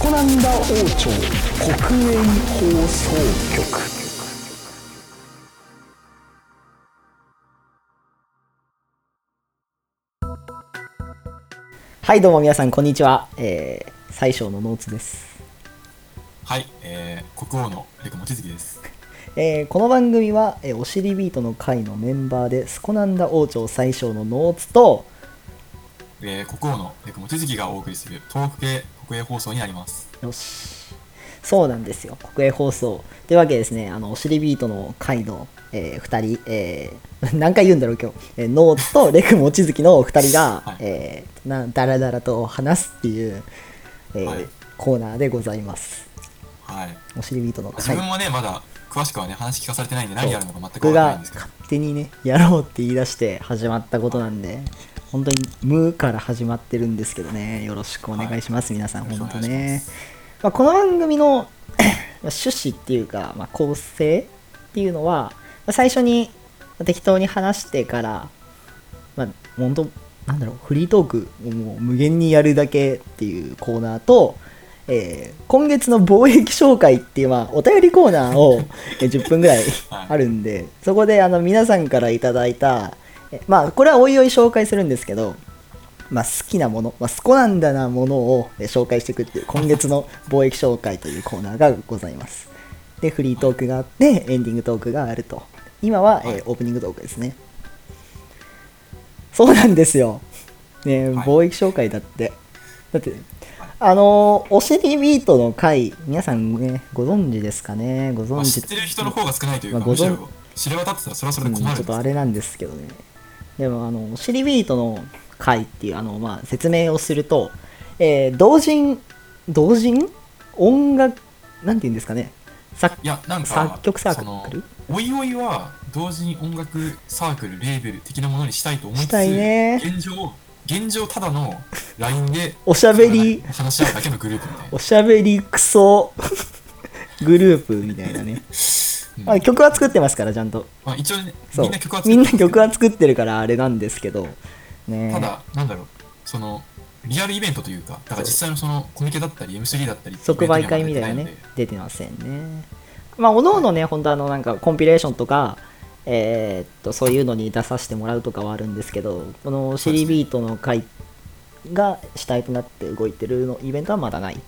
コナンダ王朝国営放送局。はいどうも皆さんこんにちは、えー、最小のノーツです、はい、えー、国王のレク望月です。えーこの番組は、えーおしりビートの会のメンバーでスコナンダ王朝最小のノーツとえー、国王のレク望月がお送りする東北系国営放送になります。よし。そうなんですよ。国営放送。というわけでですねあのおしりビートの会の、え2人、えー 何回言うんだろう今日、えーノーツとレク望月の2人が、はい。えーなだらだらと話すっていう、えーはい。コーナーでございます。はい。おしりビートの自会分もね、まだ詳しくはね、話聞かされてないんで何やるのか全く僕わからないんがですけど。勝手にねやろうって言い出して始まったことなんで本当に無から始まってるんですけどね。よろしくお願いします、皆さん本当ねます。まあ、この番組の 趣旨っていうか、まあ、構成っていうのはまあ最初に適当に話してから、まあ、本当なんだろうフリートークをもう無限にやるだけっていうコーナーと、えー今月の貿易紹介っていう、まあ、お便りコーナーをえー10分ぐらいはい。あるんで、そこであの皆さんからいただいた、えまあこれはおいおい紹介するんですけど、まあ、好きなもの、まあ、スコなんだなものをえー紹介していくっていう今月の貿易紹介というコーナーがございます。で、フリートークがあって、エンディングトークがあると。今は、えーはいオープニングトークですね。そうなんですよ。ね、はい貿易紹介だって。だって、あのーおしりビートの回、皆さんね、ご存知ですかね？ごまあ、存知知ってる人の方が少ないというか、まあご存むしろ知れ渡ってたらそれはそれで困るうんちょっとあれなんですけどねでもあのシリビートの回っていうあの、まあ、説明をすると、えー同人同人？音楽なんて言うんですかね。作いや、なんか、作曲サークル？おいおいは同時に音楽サークル、レーベル的なものにしたいと思いつつ、ね。現状、現状ただの LINE でおしゃべり。話し合うだけのグループみたいな。お。しゃべりクソ。グループみたいなね、うんまあ、曲は作ってますからちゃんと。まあ、一応ね、そう。みんな曲は作みんなってる曲は作ってるからあれなんですけど。ね。ただ、なんだろう、その、リアルイベントというか、だから実際のそのコミケだったり、M3 だったり、即売会みたいなね出てませんね。まあおのおのね本当あのなんかコンピレーションとかえーっとそういうのに出させてもらうとかはあるんですけどこのシリビートの会が主体となって動いてるのイベントはまだない。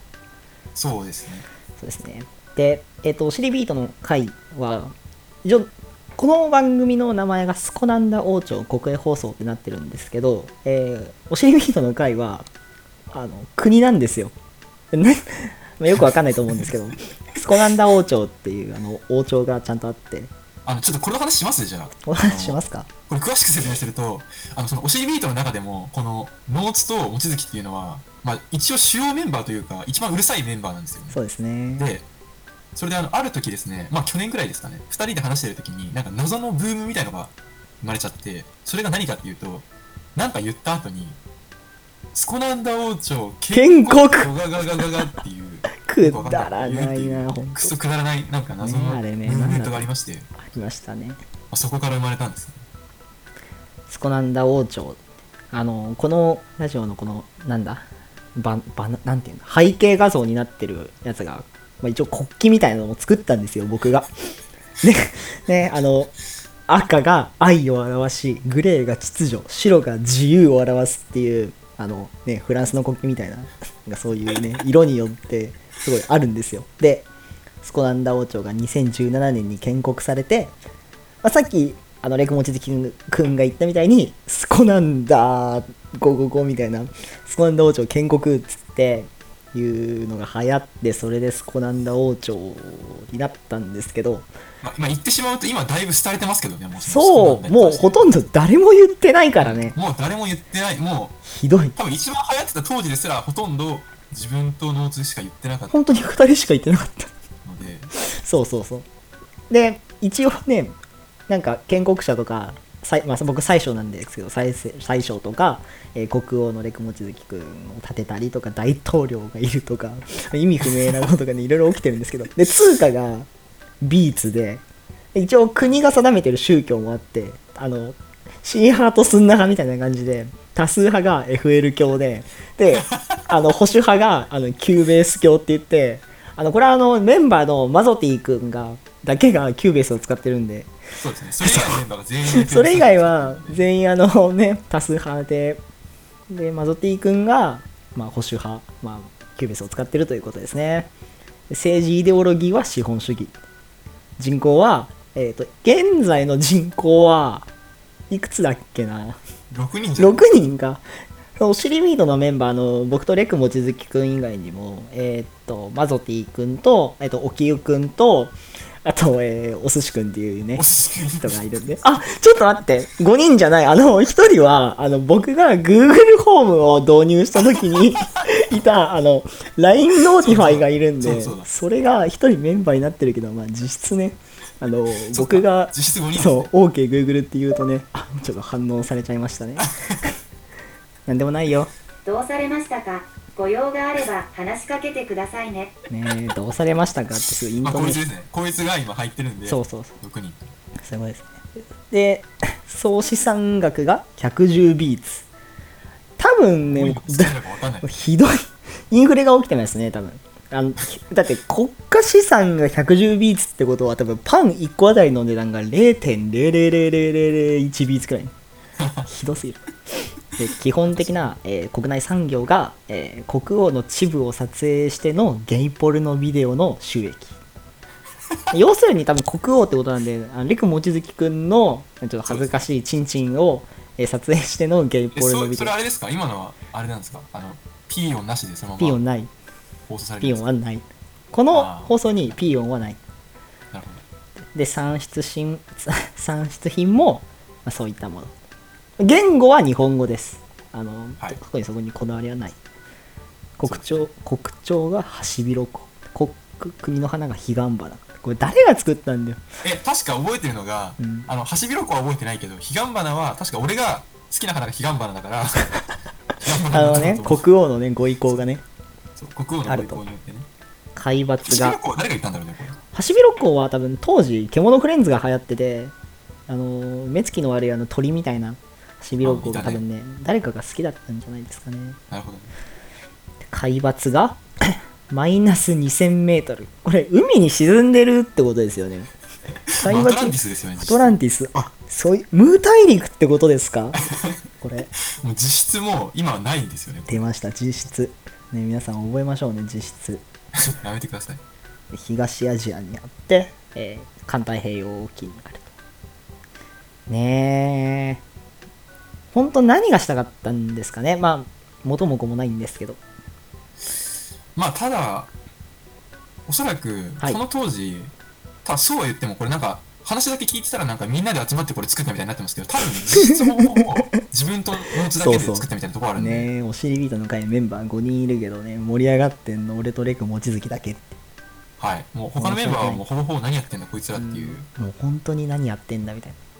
そうですね。そうですねでえーっとシリビートの会はこの番組の名前がスコナンダ王朝国営放送ってなってるんですけど、えーおしりビートの会はあの国なんですよ。ね、まあよくわかんないと思うんですけど、スコナンダ王朝っていうあの王朝がちゃんとあって、あの、ちょっとこの話します？じゃあ。お話ししますか？これ詳しく説明すると、あの、その、おしりビートの中でも、この、ノーツと望月っていうのは、まあ、一応主要メンバーというか、一番うるさいメンバーなんですよね。そうですね。で、それであの、ある時ですね、まあ去年くらいですかね、二人で話してる時に、なんか謎のブームみたいのが生まれちゃって、それが何かっていうと、なんか言った後に、スコナンダ王朝建国ガガガガガガっていう、くだらないな、ほんと。クソくだらない、なんか謎のブメントがありまして、まありましたね。あ、そこから生まれたんですね。スコナンダ王朝。あの、このラジオのこの、なんだ、ばばなんていうの、背景画像になってるやつが、まあ、一応国旗みたいなのを作ったんですよ、僕が。で、ね、あの、赤が愛を表し、グレーが秩序、白が自由を表すっていう、あのね、フランスの国旗みたいな、なそういうね、色によってすごいあるんですよ。で、スコナンダ王朝が2017年に建国されて、まあ、さっきあのレクモチズキくんが言ったみたいにスコなんだ555みたいなスコナンダ王朝建国っつっていうのが流行ってそれでスコナンダ王朝になったんですけどまあ、今言ってしまうと、今だいぶ廃れてますけどね、もうそうもうほとんど誰も言ってないからね。もう誰も言ってない、もう、ひどい。多分一番流行ってた当時ですら、ほとんど自分とノーツしか言ってなかった。本当に2人しか言ってなかった。ので、そうそうそう。で一応ねなんか建国者とか最まあ、僕最初なんですけど最最初とか、えー国王のレクモチズキ君を立てたりとか大統領がいるとか意味不明なことがね いろいろ起きてるんですけどで通貨がビーツで一応国が定めてる宗教もあってあのシーハートスンナ派みたいな感じで多数派が FL 教でであの 保守派があの Cubase 教って言ってあのこれはあのメンバーのマゾティ君がだけが Cubase を使ってるんで。そうですね。それ以外のメンバーが全員 それ以外は全員あのね多数派ででマゾティ君が、まあ、保守派、まあ、 Cubase を使ってるということですね。で政治イデオロギーは資本主義。人口は、えー、と現在の人口はいくつだっけな？6人じゃん。6人か。おしりビートのメンバーの僕とレク望月くん以外にも、えーっとマゾティくんと,、えーっとおきゆくんと あと、えーお寿司くんっていうね人がいるんであちょっと待って。5人じゃないあの1人はあの僕が Google ホームを導入した時に いたあの LINE ノーティファイがいるんでそうそうだそれが1人メンバーになってるけど、まあ、実質ねあの僕が実質5人。ですそうね。OKGoogle って言うとねあちょっと反応されちゃいましたね。なんでもないよ。どうされましたか？ご用があれば話しかけてくださいね。ねえどうされましたかってすごいインまあ、トネーションこいつですね。こいつが今入ってるんで、そうそうそう6人。すごいですねで総資産額が110ビーツ多分ねどういうことかわかんない。ひどいインフレが起きてますね多分あのだって国家資産が110ビーツってことは多分パン1個あたりの値段が0.0000001ビーツくらい ひどすぎるで基本的な、えー国内産業が、えー国王の恥部を撮影してのゲイポルノビデオの収益。要するに多分国王ってことなんであのリク望月くんのちょっと恥ずかしいチンチンを、えー撮影してのゲイえポルノそビデオ。それあれですか？今のはあれなんですか？あの、ピー音なしでそのままピー音ない。放送されピー音はない。この放送にピー音はない。なるほで産出品産 出品も、まあ、そういったもの言語は日本語です。あの、はい。特にそこにこだわりはない。国鳥国鳥がハシビロコ。ウ国国の花がヒガンバナこれ誰が作ったんだよ。ど。え、確か覚えてるのが、うん。あの、ハシビロコウは覚えてないけど、ヒガンバナは、確か俺が好きな花がヒガンバナだから、あのね国王のねご意向がね。そう国王のご意向によってね。海抜が。誰が言ったんだろうね、これ。ハシビロコウは多分当時獣フレンズが流行っててあの目つきの悪いあの鳥みたいなハシビロコウが多分ね。誰かが好きだったんじゃないですかね。なるほど。ね。海抜が？マイナス2000メートル。これ海に沈んでるってことですよね。海抜？まあアトランティスですよね。アトランティス？あそういうムー大陸ってことですか？これ。もう実質もう今はないんですよね。出ました実質。ね皆さん覚えましょうね実質。やめてください。東アジアにあって、えー環太平洋沖にあると。ねえ本当何がしたかったんですかね。まあ元も子もないんですけど。まあただおそらくはい。この当時、ただそうは言ってもこれなんか話だけ聞いてたらなんかみんなで集まってこれ作ったみたいになってますけど多分実質ほぼほぼ自分とノーツだけで作ったみたいなところあるんで。ねえおしりビートの会メンバー5人いるけどね盛り上がってんの俺とレク望月だけって。はい。もう他のメンバーはもうほぼほぼ何やってんだこいつらっていう、もう本当に何やってんだみたいな。うん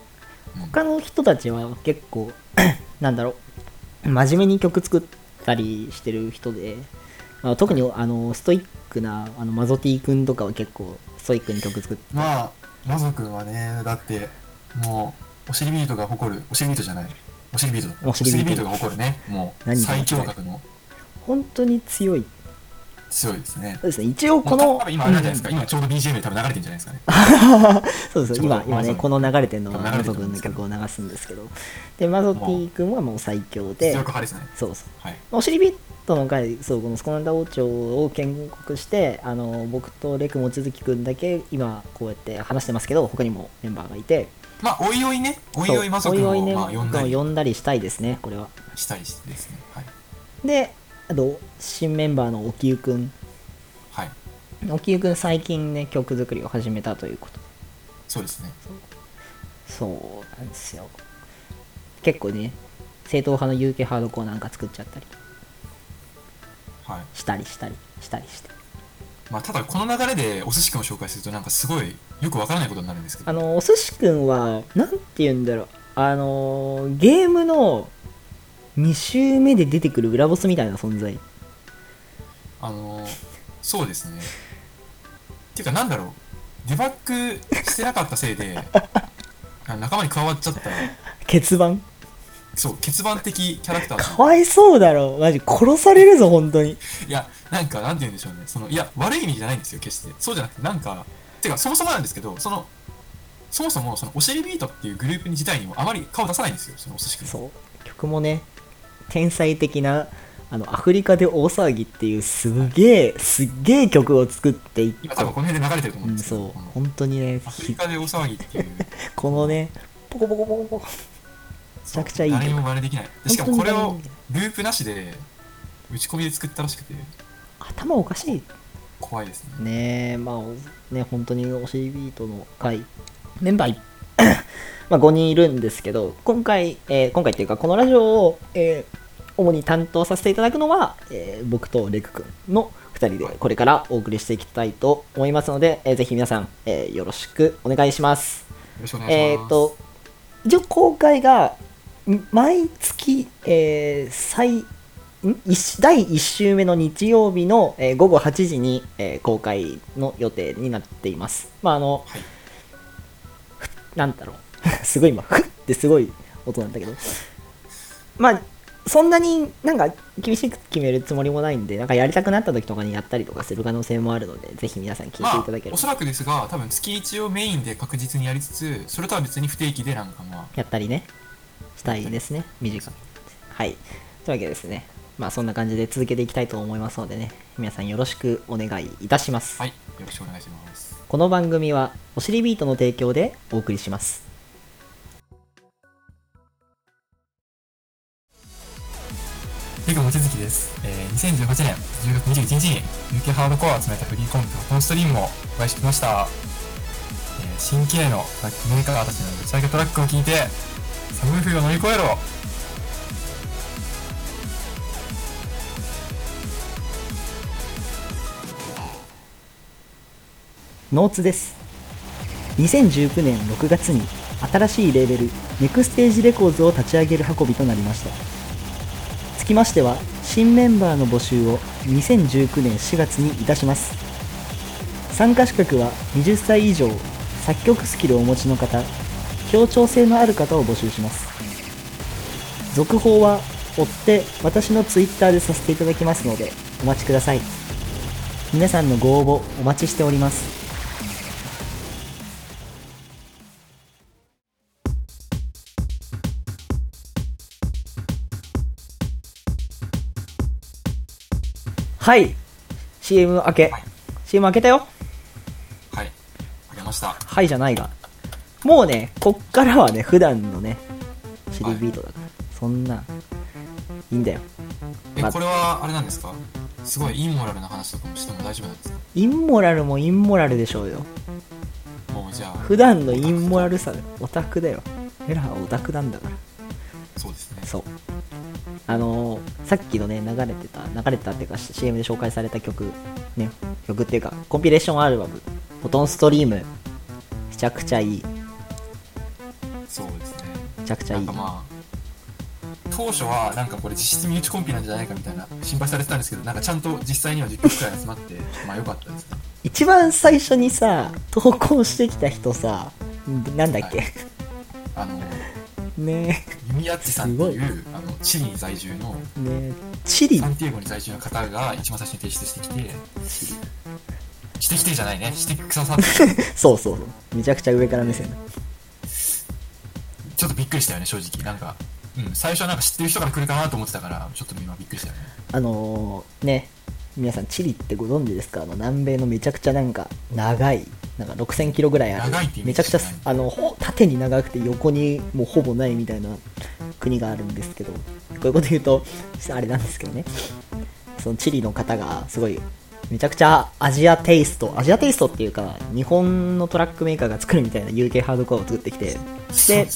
他の人たちは結構 なんだろう真面目に曲作ったりしてる人で、まあ、特にあのストイックなあのマゾティ君とかは結構ストイックに曲作って。まあマゾ君はねだってもうおしりビートが誇るおしりビートじゃないおしりビートだおしりビート。おが誇るねもう最強格の。本当に強い強いですね。そうですね。一応この今あれじゃないですか、今ちょうど BGM で多分流れてるんじゃないですかね。そうです今今ねこの流れてるのはマゾ君の曲を流すんですけど。でマゾティ君はもう最強で。強力派ですね。そうそう。はい。おしりビートの回そうこのスコナンダ王朝を建国してあの僕とレク望月くんだけ今こうやって話してますけど他にもメンバーがいて。まあおいおいね。おいおいマゾ君をねまあ呼んだり。呼んだりしたいですねこれは。したりしてですね。はい。であと新メンバーの沖ゆくん。はい。沖ゆくん最近ね曲作りを始めたということ。そうですね。そうなんですよ。結構ね正統派の UK ハードコアなんか作っちゃったりはい。したりしたりしたりして。まあただこの流れでお寿司君を紹介するとなんかすごいよくわからないことになるんですけど。あのお寿司くんはなんて言うんだろう。あのゲームの2周目で出てくる裏ボスみたいな存在。あのそうですね。っていうかなんだろう。デバッグしてなかったせいで 仲間に加わっちゃった。欠番そう欠番的キャラクター。だかわいそうだろ。マジ殺されるぞ本当に。いやなんかなんて言うんでしょうね。そのいや悪い意味じゃないんですよ決して。そうじゃなくてなんかてかそもそもなんですけどそのそもそもそのおしりビートっていうグループ自体にもあまり顔出さないんですよそのお寿司くんそう。曲もね天才的なあのアフリカで大騒ぎっていうすげえすっげえ曲を作っていっ今多分この辺で流れてると思うんうんですけど、そう本当にねアフリカで大騒ぎっていう。このねポコポコポコポコめちゃくちゃいい誰にも真似できないでしかもこれをループなしで打ち込みで作ったらしくて頭おかしい怖いですねねえまあおね本当におしりビートの回メンバーいまあ5人いるんですけど今回、えー今回っていうかこのラジオを、えー主に担当させていただくのは、えー僕とレク君の2人でこれからお送りしていきたいと思いますので、えーぜひ皆さん、えーよろしくお願いします。よろしくお願いします。えーっと一応公開がん毎月、えー最第1週目の日曜日の、えー午後8時に、えー公開の予定になっています。まああの、はい。ふなんだろう。すごい今ふってすごい音なんだけど。まあそんなになんか厳しく決めるつもりもないんでなんかやりたくなった時とかにやったりとかする可能性もあるのでぜひ皆さん聞いていまあただければ。おそらくですが多分月1をメインで確実にやりつつそれとは別に不定期でなんかまあやったりねしたいですね短く。はい。というわけでですねまあそんな感じで続けていきたいと思いますのでね皆さんよろしくお願いいたします、はいよろしくお願いします。この番組はおしりビートの提供でお送りしますリグ望月です、えー、2018年10月21日に UK ハードコアを集めたフリーコンテフォンストリームをお会いしてきました、えー、新規鋭のトラックメーカーたちのぶち上げトラックを聞いて寒い冬を乗り越えろ。ノーツです。2019年6月に新しいレーベルネクステージレコーズを立ち上げる運びとなりました。つきましては新メンバーの募集を2019年4月にいたします。参加資格は20歳以上作曲スキルをお持ちの方協調性のある方を募集します。続報は追って私の Twitter でさせていただきますのでお待ちください。皆さんのご応募お待ちしております。はい。CM 明け、はい。CM 開けたよ。はい。あげました。はいじゃないが。もうねこっからはね普段のねシリビートだから、そんないいんだよ。まあ。えこれはあれなんですか？すごいインモラルな話とかもしても大丈夫なんですか？インモラルもインモラルでしょうよ。もうじゃあ。普段のインモラルさオタクだよ。エラーオタクなんだからそうですね。そう。あのーさっきのね流れてた流れてたっていうか CM で紹介された曲ね曲っていうかコンピレーションアルバム「フォトンストリーム」めちゃくちゃいい。そうですね。めちゃくちゃいないんかまあ当初はなんかこれ実質身内コンピなんじゃないかみたいな心配されてたんですけどなんかちゃんと実際には10曲くらい集まってまあ良かったです。ね一番最初にさ投稿してきた人さんなんだっけ、はあのね。弓矢っちさんっていすうあのチリに在住のえね。えチリ？サンティエゴに在住の方が一番最初に提出してきてしてきてじゃないね。してくださって。そうそうそう。めちゃくちゃ上から目線だ。ちょっとびっくりしたよね正直。なんか、うん、最初はなんか知ってる人から来るかなと思ってたからちょっと今びっくりしたよね。あのーね。皆さんチリってご存知ですか？あの南米のめちゃくちゃなんか長いなんか6000キロぐらいある。めちゃくちゃあのほ縦に長くて横にもうほぼないみたいな国があるんですけどこういうこと言うとあれなんですけどね。そのチリの方がすごいめちゃくちゃアジアテイストアジアテイストっていうか日本のトラックメーカーが作るみたいな UK ハードコアを作ってきてで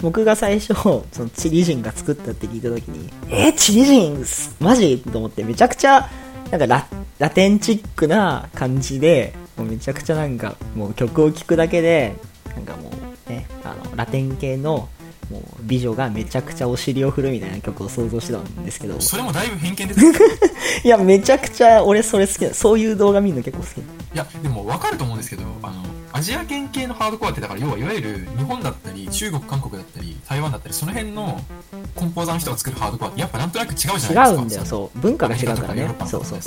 僕が最初そのチリ人が作ったって聞いた時にえー、チリ人マジ？と思ってめちゃくちゃなんかララテンチックな感じでもうめちゃくちゃなんかもう曲を聴くだけでなんかもうねあのラテン系のもう美女がめちゃくちゃお尻を振るみたいな曲を想像してたんですけど。それもだいぶ偏見です。ね いやめちゃくちゃ俺それ好きだそういう動画見るの結構好き。いやでも分かると思うんですけどあのアジア圏系のハードコアってだから要はいわゆる日本だったり中国韓国だったり台湾だったりその辺のコンポーザーの人が作るハードコアってやっぱなんとなく違うじゃないですか。違うんだよそう。文化が違うからね。そうそう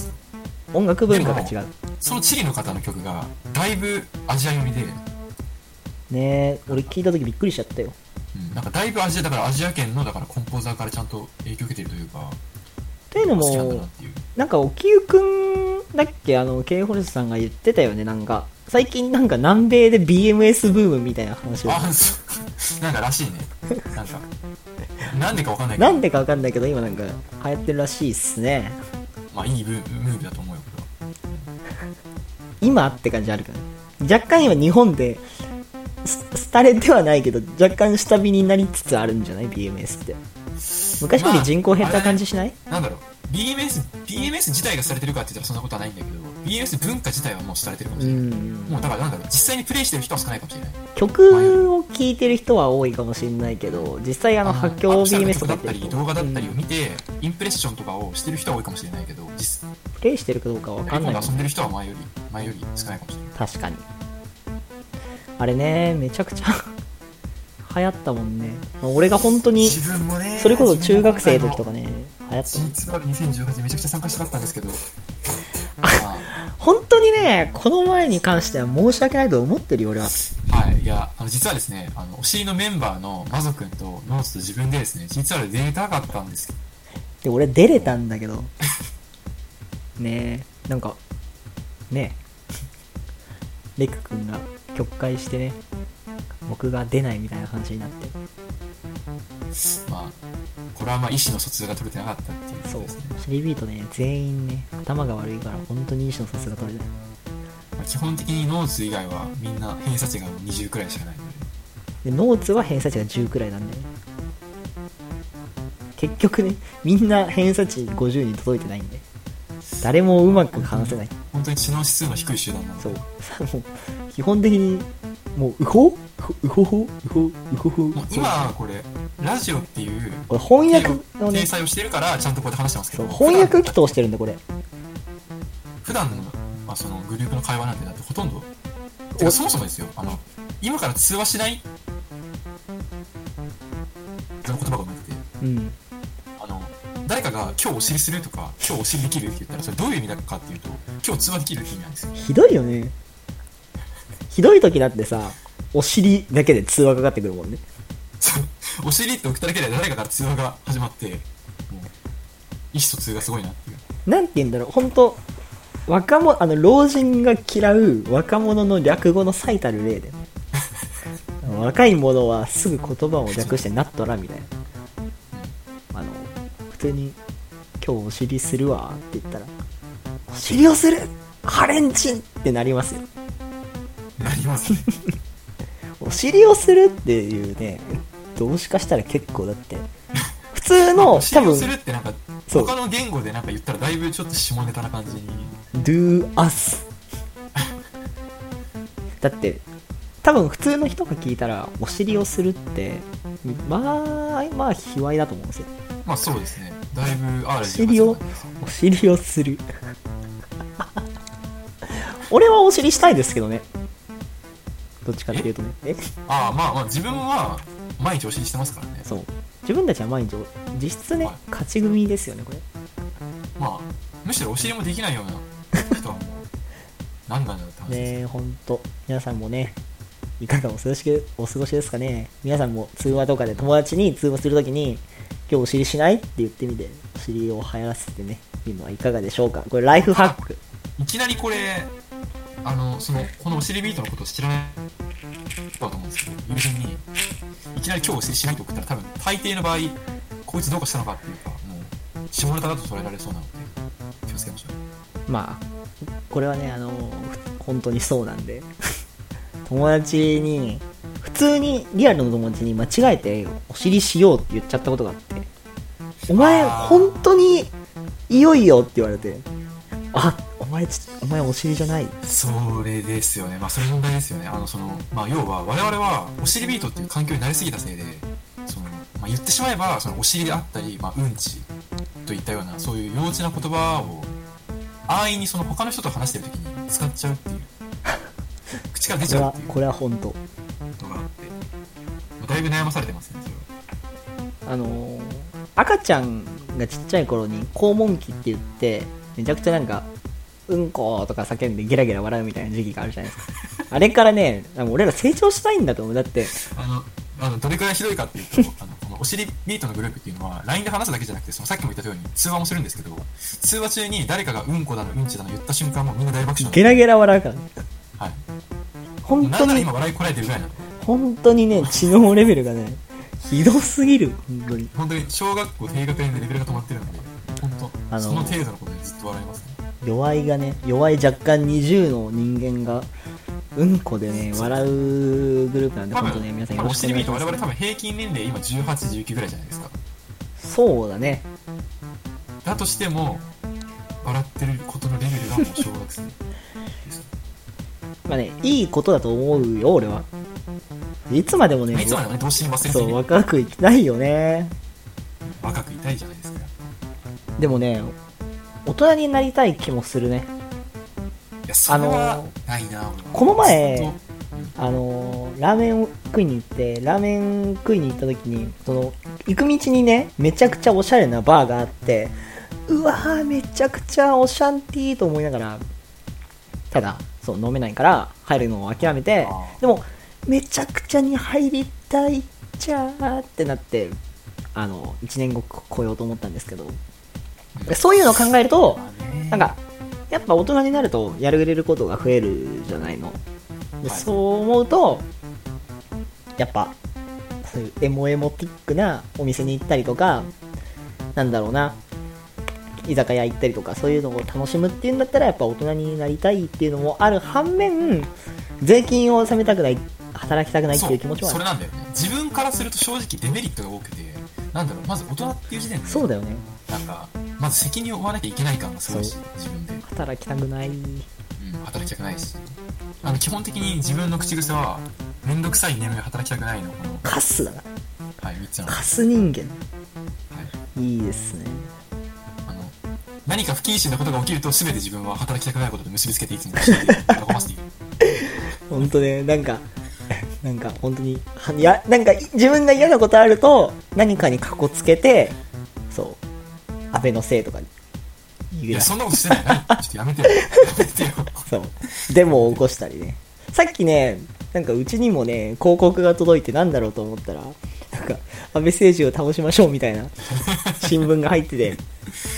音楽文化が違う。そのチリの方の曲がだいぶアジア読みで、ねえ俺聞いた時びっくりしちゃったよ。うん、なんかだいぶアジアだからアジア圏のだからコンポーザーからちゃんと影響を受けてるというかというの好きなんだなもっていう。なんか沖湯くんだっけ？あの K ホルスさんが言ってたよね。なんか最近なんか南米で BMS ブームみたいな話を。あそう。なんからしいね。なんか。なんでかわかんないけど。なんでかわかんないけど今なんか流行ってるらしいっすね。まあいいブームーブだと思う今って感じあるから若干今日本でス廃れてはないけど若干下火になりつつあるんじゃない？BMS って。昔より人口減った感じしない、まあなんだろう。BMS BMS 自体がされてるかって言ったらそんなことはないんだけど。BMS 文化自体はもうされてるかもしうれない、んもうだからなんだろう実際にプレイしてる人は少ないかもしれない。曲を聴いてる人は多いかもしれないけど実際あの発狂 BMS と曲だった動画だったりをうん見て、インプレッションとかをしてる人は多いかもしれないけど実プレイしてるかどうかわかんない。遊んでる人は前より前より少ないかもしれない。確かに。あれねめちゃくちゃ 流行ったもんね。俺が本当にそれこそ中学生の時とかね流行ったもん。実は2018めちゃくちゃ参加したかったんですけど。ま あ本当にねこの前に関しては申し訳ないと思ってるよ俺は。はい、いや、あの実はですね、あのお尻のメンバーのマゾ君とノーツと自分でですね、実は出たかったんですで俺出れたんだけど。ねえなんかねえ。レク君が曲解してね僕が出ないみたいな話になってまあ、これはまあ意思の疎通が取れてなかったっていうこそうとですね。シリビートね全員ね頭が悪いから本当に意思の疎通が取れない。まあ、基本的にノーツ以外はみんな偏差値が20くらいしかない。ので、でノーツは偏差値が10くらいなんだよね。結局ねみんな偏差値50に届いてないんで誰もうまく話せない。本当に知能指数の低い集団なんで、そう 基本的にもうウホウホホウホウホホもう今これ、ラジオっていうこれ翻訳のね。掲載をしてるから、ちゃんとこうやって話してますけど、翻訳機通してるんでこれ。普段の,、まあそのグループの会話なんてだってほとんど、てかそもそもですよ、あの、今から通話しないその言葉が生まれてて、うん。あの、誰かが今日お尻するとか、今日お尻できるって言ったら、それどういう意味だかっていうと、今日通話できるって意味なんですよ。ひどいよねひどい時だってさお尻だけで通話かかってくるもんね お尻って送っただけで誰かから通話が始まって、もう、意思疎通がすごいなっていう。なんて言うんだろう本当若者あの老人が嫌う若者の略語の最たる例で 若い者はすぐ言葉を略してなっとらみたいなあの普通に「今日お尻するわ」って言ったら「お尻をするハレンチン!」ってなりますよなりますね。お尻をするっていうね動詞化したら結構だって普通の多 お尻を分するってなんか、他の言語でなんか言ったらだいぶちょっと下ネタな感じに。do us だって多分普通の人が聞いたらお尻をするってまあまあ卑猥だと思うんですよまあそうですね。だいぶ R お尻をお尻をする 俺はお尻したいですけどねどっちかっていうとね。え？ああ、まあまあ自分は毎日お尻してますからね。そう。自分たちは毎日実質ねはい。勝ち組ですよねこれ。まあ、むしろお尻もできないような人はもう、何なんだろうって話です。ねえほんと。皆さんもねいかがお過ごしお過ごしですかね。皆さんも通話とかで友達に通話するときに今日お尻しないって言ってみてお尻を流行らせてね見るのはいかがでしょうか。これライフハック。いきなりこれ、あの、その、このお尻ビートのことを知らないだと思うんですけど、友人に、いきなり今日お尻しないと送ったら多分、大抵の場合、こいつどうかしたのかっていうか、もう、下ネタだと捉えられそうなので、気をつけましょう。まあこれはねあの本当にそうなんで友達に普通にリアルの友達に間違えてお尻しようって言っちゃったことがあってお前本当にいよいよって言われてあお前ちお前お尻じゃないそれですよね。まあ、それ問題ですよね。あの、その、まあ、要は、我々は、お尻ビートっていう環境になりすぎたせいで、その、まあ、言ってしまえば、その、お尻であったり、まあ、うんちといったような、そういう幼稚な言葉を、安易にその、他の人と話してる時に使っちゃうっていう。口 口から出ちゃうっていうこれは本当のがあって、まあだいぶ悩まされてますね、それは。あのー赤ちゃんがちっちゃい頃に肛門期って言ってめちゃくちゃなんかうんことか叫んでゲラゲラ笑うみたいな時期があるじゃないですか。あれからね俺ら成長したいんだと思う。だって。あの、あのどれくらいひどいかっていうと、あのこのおしりビートのグループっていうのは、LINE で話すだけじゃなくて、そのさっきも言ったように通話もするんですけど、通話中に誰かがうんこだのうんちだの言った瞬間、もうみんな大爆笑ゲラゲラ笑うからはい。本当に。今笑いこらえてるぐらいなので、本当にね知能レベルがねひどすぎる。本当に。本当に小学校低学年でレベルが止まってるので、本当、あのその程度のことでずっと笑います。ね。弱いがね弱い若干20の人間がうんこでね笑うグループなんで多本当ね皆さん分、よろおしくお願いします我々多分平均年齢今18、19ぐらいじゃないですか。そうだねだとしても、笑ってることのレベルがもう小学生です。まあねいいことだと思うよ俺はいつまでもねいつまでもね、忘れずそうに若く生きたいよね若くいたいじゃないですか。でもね大人になりたい気もするね。あのないな、俺はこの前あのーラーメンを食いに行ってラーメン食いに行った時にその行く道にねめちゃくちゃおしゃれなバーがあってうわーめちゃくちゃオシャンティーと思いながらただそう飲めないから入るのを諦めてでもめちゃくちゃに入りたいじゃーってなってあの1年後来ようと思ったんですけどそういうのを考えるとなんかやっぱ大人になるとやれることが増えるじゃないの。ではい。そう思うとやっぱそういうエモエモティックなお店に行ったりとかなんだろうな居酒屋行ったりとかそういうのを楽しむっていうんだったらやっぱ大人になりたいっていうのもある反面税金を納めたくない働きたくないっていう気持ちもある。それなんだよね。自分からすると正直デメリットが多くてなんだろうまず大人っていう時点でそうだよね。なんかまず責任を負わなきゃいけない感がすごいし自分で、働きたくない。うん、働きたくないし。あの基本的に自分の口癖はめんどくさい眠い働きたくないの。この、カスだな。はい、3つなの、カス人間。はい、いいですね。あの何か不謹慎なことが起きると全て自分は働きたくないことで結びつけていつも喜ばせている。本当ね。なんかなんか本当にはいやなんか自分が嫌なことあると何かにかこつけて安倍のせいとかにいいやそんなことしてない。何ちょっとやめてよ。やめてよ。そう。デモを起こしたりね。さっきねなんかうちにもね広告が届いてなんだろうと思ったらなんか安倍政治を倒しましょうみたいな 新聞が入ってて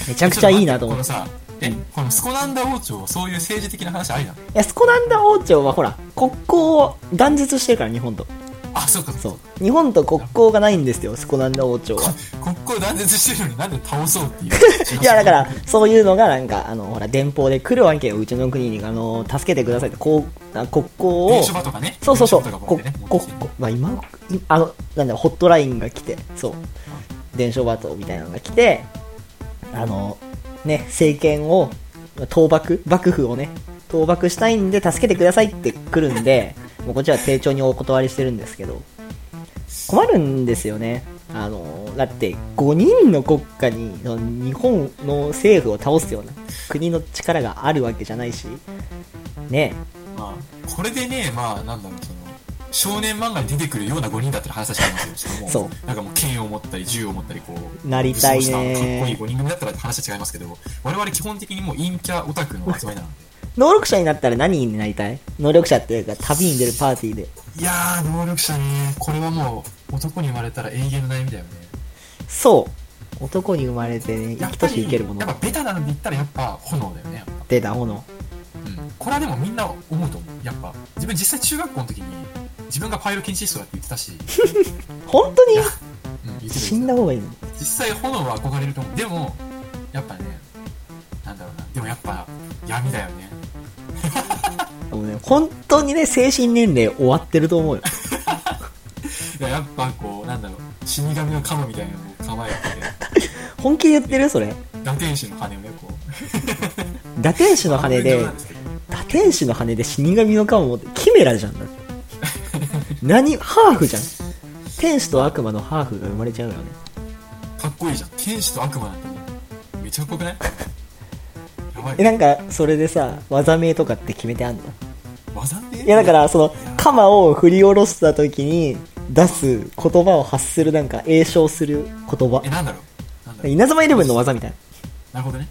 めちゃくちゃいいなと思って。このさえこのスコナンダ王朝そういう政治的な話ありなの？いやスコナンダ王朝はほら国交を断絶してるから日本とあそうか。そう。日本と国交がないんですよスコナンダ王朝は。国交断絶してるのになんで倒そうっていう。いやだからそういうのがなんかあのほら電報で来るわけようちの国にあの助けてくださいってこうあ国交を電とかね。そうそうそう。ね。ここまあ今いあのなんだろうホットラインが来てそう。伝承バトみたいなのが来てあのね政権を倒幕幕府をね倒幕したいんで助けてくださいって来るんでもうこっちは丁重にお断りしてるんですけど困るんですよね。あのだって5人の国家に日本の政府を倒すような国の力があるわけじゃないし。ね。まあ、これでねまあなんだろうその少年漫画に出てくるような5人だったら話は違いますよしかもそう。なんかもう剣を持ったり銃を持ったりこうなりたいねかっこいい5人組だったら話は違いますけど我々基本的にもう陰キャオタクの集まりなので能力者になったら何になりたい？能力者っていうか旅に出るパーティーで。いやー能力者ねこれはもう男に生まれたら永遠の悩みだよね。そう。男に生まれてね生きとし生けるもの。やっぱベタなので言ったらやっぱ炎だよね。出た炎。うん、これはでもみんな思うと思う。やっぱ。自分実際中学校の時に自分がパイロキンシストだって言ってたし、本当に？うん、死んだ方がいいの？実際炎は憧れると思う。でもやっぱねなんだろうな。でもやっぱ闇だよねもうね。本当にね精神年齢終わってると思うよ。いややっぱこうなんだろう。死神のカムみたいなのを構えて 本気で言ってるそれ。打天使の羽をねこう。打天使の羽で打天使の羽で死神のカモ持ってキメラじゃんだって。何ハーフじゃん。天使と悪魔のハーフが生まれちゃうよね。かっこいいじゃん。天使と悪魔なんてめちゃかっこよくない？やばい。えなんかそれでさ技名とかって決めてあんの？いやだからその鎌を振り下ろした時に出す言葉を発するなんか詠唱する言葉。え、なんだろう？稲妻イレブンの技みたい。ななるほどね。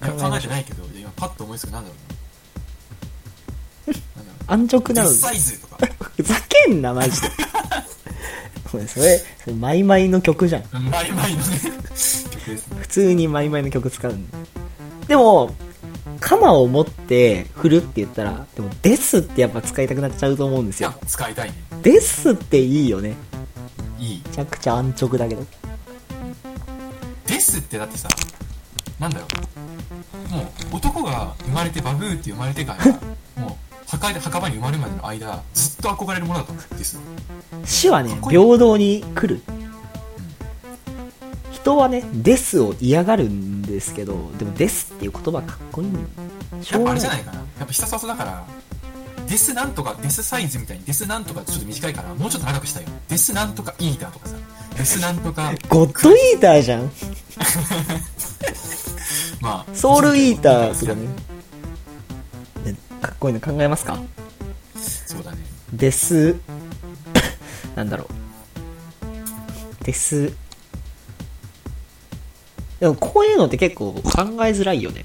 考えてない。けど、今パッと思いつくなんだろう安直う。なの。サイズとか。ふざけんなマジで。それそれマイマイの曲じゃん。マイマイのね、曲ですね。普通にマイマイの曲使うんだでも鎌を持って振るって言ったらでもですってやっぱ使いたくなっちゃうと思うんですよ使いたいね。ですっていいよねいい。めちゃくちゃ安直だけどですってだってさ、なんだろう。もう、男が生まれてバブーって生まれてから、もう、墓で墓場に生まれるまでの間、ずっと憧れるものだと思うんですよ。死はね平等に来る人はねですを嫌がるんですけどでもですっていう言葉かっこいいしやっぱあょうがない。れじゃないかな。やっぱ必殺技だから、デスなんとか、デスサイズみたいに、デスなんとかちょっと短いから、もうちょっと長くしたいよ。デスなんとかイーターとかさ、デスなんとか、ゴッドイーターじゃん。まあ、ソウルイーターとかね。ねかっこいいの考えますか？そうだね。です。なんだろう。ですでもこういうのって結構考えづらいよね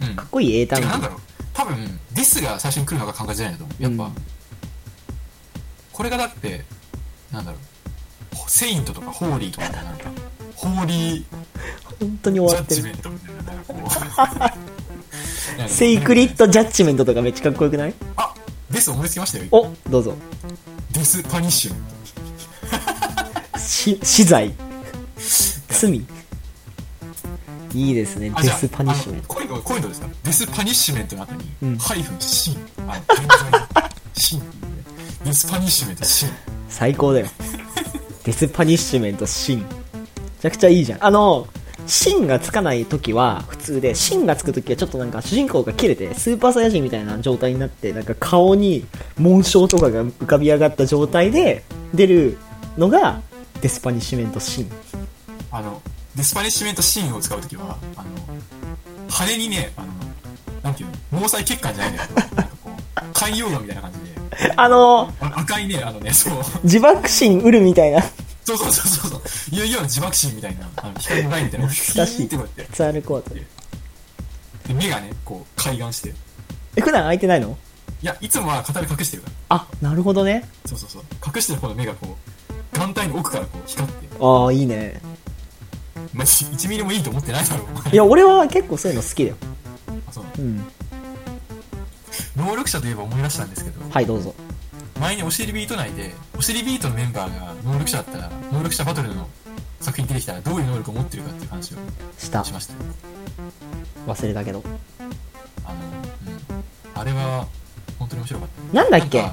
うん。かっこいい英単語なんだろう。多分、 death が最初に来るのが考えづらいんだと思う。やっぱ、うんこれがだって、なんだろう。 saint とか holy とかなんか、 holy 本当に終わってるジメントみたいな、なんかこうなんかセイクリッドジャッジメントとかめっちゃかっこよくない？あ death 思いつきましたよ。おどうぞ death punishmenし死 罪罪いいですね。 death punishmen あのこういうの、こういうのですか？ death punishment の後に、うん。ハイフン、 sin。あの、 sin。death punishment、sin。最高だよ。 death punishment sin。めちゃくちゃいいじゃん。あの sin がつかない時は普通で sin がつく時はちょっとなんか主人公が切れてスーパーサイヤ人みたいな状態になってなんか顔に紋章とかが浮かび上がった状態で出るのがデスパニッシュメントシン。あの、デスパニッシュメントシンを使うときは、あの、羽にね、あの、なんていうの、毛細血管じゃないんだけど、なんかこう、海洋画みたいな感じで、あのあ赤いね、あのね、そう、自爆心ウルみたいな。そうそうそうそうそう、いよいよ自爆心みたいな、あの光のラインみたいな、懐かしい。ってこうやって、ツアルコートで目がね、こう、開眼して、いえ普段開いてないの？や、いつもは片目隠してるから、あなるほどね。そうそうそう、隠してる方の目がこう、眼帯の奥からこう光って、ああいいねまあ、1ミリもいいと思ってないだろう、いや俺は結構そういうの好きだよ。あそう。うん。能力者といえば思い出したんですけど、はいどうぞ。前におしりビート内で、おしりビートのメンバーが能力者だったら、能力者バトルの作品に出てきたらどういう能力を持ってるかっていう話をした。しました。よ。忘れたけど。あの、うん。あれは、本当に面白かった。なんだっけ？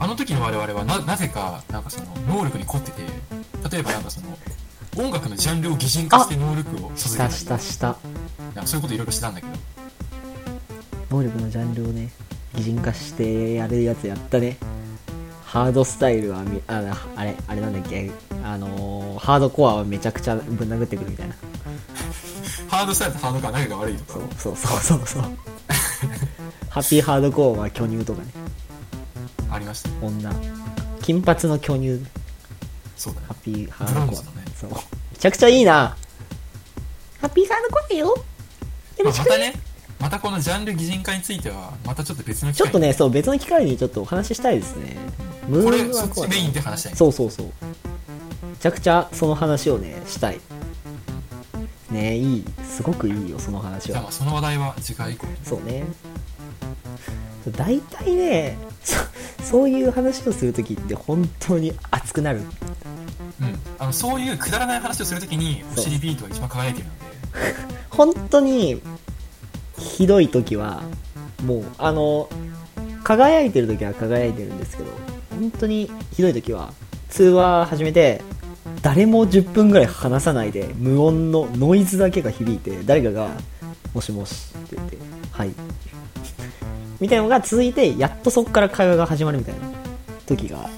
あの時の我々はな、なぜか、なんかその、能力に凝ってて、例えばなんかその、音楽のジャンルを擬人化して能力を授けたりしたしたそういうこといろいろしてたんだけど、能力のジャンルをね擬人化してやるやつやったね。ハードスタイルはみああれあれなんだっけ？あのーハードコアはめちゃくちゃぶん殴ってくるみたいな。ハードスタイルとハードか仲が悪いとか、そうそうそうそうそう。ハッピーハードコアは巨乳とかね。ありました。ね。女。金髪の巨乳。そうだね。ハッ。ピーハードコアそう。めちゃくちゃいいな。ハッピーハードコアよ。よまろしくまたね、またこのジャンル擬人化については、またちょっと別の機会ちょっとねそう別の機会にちょっとお話ししたいですね。ムーンはこうそっちメインで話したい。そうそうそう。めちゃくちゃその話をねしたい。ねいい。すごくいいよその話は。じゃあまあその話題は次回以降。に。そうね。大体ねそ そういう話をするときって本当に熱くなる。うん。あの、そういうくだらない話をするときに、お尻ビートが一番輝いてるので、本当にひどい時はもうあの輝いてる時は輝いてるんですけど本当にひどい時は通話始めて誰も10分ぐらい話さないで無音のノイズだけが響いて誰かが「もしもし」って言って「はい」みたいなのが続いてやっとそこから会話が始まるみたいな時が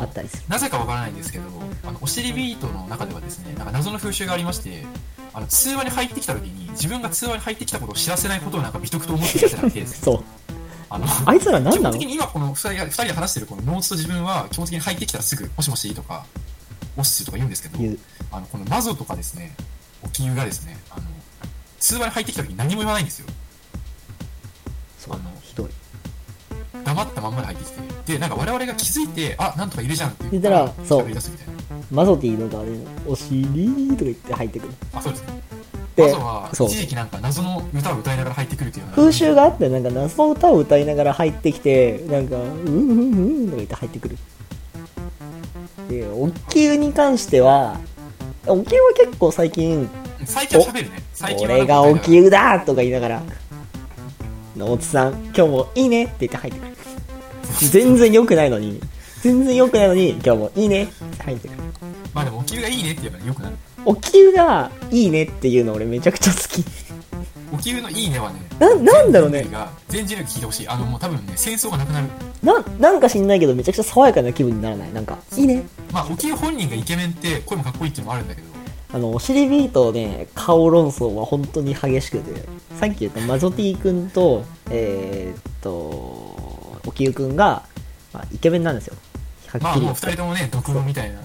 あったりする。なぜかわからないんですけど、あの、お尻ビートの中ではですね、なんか謎の風習がありまして、あの、通話に入ってきたときに、自分が通話に入ってきたことを知らせないことをなんか美徳と思ってやってたみたいです。そうあの、あいつら何なの？基本的に今この2人が二人で話してるこのノーツと自分は基本的に入ってきたらすぐ、もしもしとか、おっすとか言うんですけど、あの、この謎とかですね、沖湯がですね、あの、通話に入ってきた時に何も言わないんですよ。そうあの黙ったまんまで入ってきて。で、なんか我々が気づいて、あ、なんとかいるじゃんって言ったらそう喋り出すみたいな。マゾティの側で「お尻」とか言って入ってくるあ、そうですね。で謎は一時期なんか謎の歌を歌いながら入ってくるっていう風習があってなんか謎の歌を歌いながら入ってきてなんか「うんうんうん」とか言って入ってくるでお灸に関してはお灸は結構最近最近は喋るね。最近は俺がお灸だとか言いながら「野津さん今日もいいね」って言って入ってくる。全然良くないのに。全然良くないのに今日もいいねって入ってくる。まあでもお灸がいいねって言えばよくなる。お灸がいいねっていうの俺めちゃくちゃ好き。お灸のいいねはね、ななんだろうね。全人類聞いてほしい。あのもう多分ね、戦争がなくなる。ななんか知んないけどめちゃくちゃ爽やかな気分にならない。なんかいいねまあ、お灸本人がイケメンって声もかっこいいっていうのもあるんだけど、あのお尻ビートね顔論争は本当に激しくてさっき言ったマゾティ君とえー、っとおきゆ君が、まあ、イケメンなんですよ。はまあもうっきり言って。二人ともね、毒語みたいな。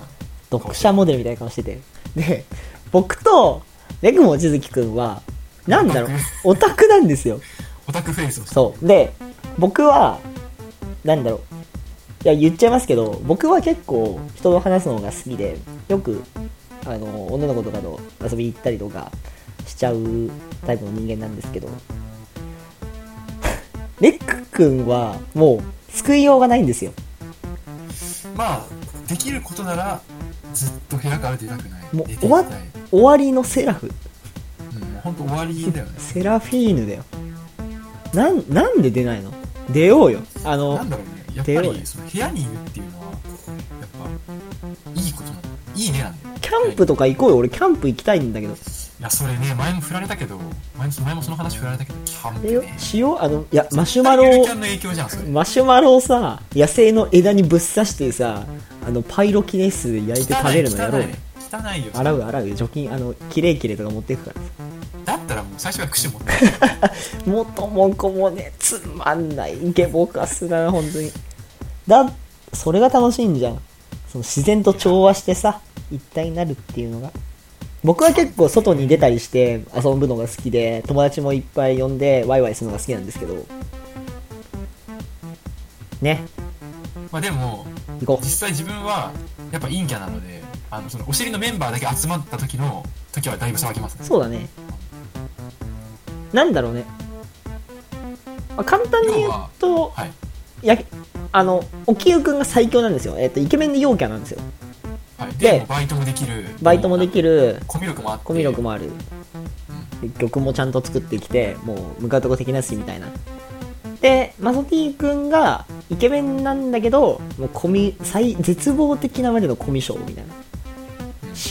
読者モデルみたいな顔してて。で僕とレグモ千月君はなんだろうオタク。なんですよ。オタクフェイスを。そう。で僕はなんだろう。いや言っちゃいますけど僕は結構人と話すのが好きでよくあの女の子とかと遊びに行ったりとかしちゃうタイプの人間なんですけど レック君はもう救いようがないんですよまあ、できることなら、ずっと部屋から出たくない。もう終わっ終わりのセラフうん、本当終わりだよね。セラフィーヌだよなんなんで出ないの？出ようよあのなんだろうね、やっぱ出ようよりその部屋にいるっていうのは、やっぱ、いいことなの。いいねなんだよ。キャンプとか行こうよ俺キャンプ行きたいんだけどいや、それね、前も振られたけど、前も前もその話振られたけど、キャンプね。しようあのいやマシュマロを。マシュマロをさ野生の枝にぶっ刺してさあのパイロキネスで焼いて食べるのやろうよ汚いよ。洗う洗うよ除菌あのキレイキレイとか持っていくからだったらもう最初から串持って。元も子もねつまんないゲボカスだな本当にだそれが楽しいんじゃんその自然と調和してさ一体になるっていうのが僕は結構外に出たりして遊ぶのが好きで友達もいっぱい呼んでワイワイするのが好きなんですけど。ね。まあでも、実際自分は、やっぱ陰キャなので、あの、その、お尻のメンバーだけ集まった時の、時はだいぶ騒ぎますね。うそうだね。なんだろうね、まあ、簡単に言うとはい。やあの沖湯くんが最強なんですよ、えっとイケメンで陽キャなんですよはい。でバイトもできる。バイトもできる。るコミュ力もあって。コミュ力もある。で曲もちゃんと作ってきてもう向かうとこ的なしみたいな。でマソティくんがイケメンなんだけどもうコミ最絶望的なまでのコミュ障みたいな。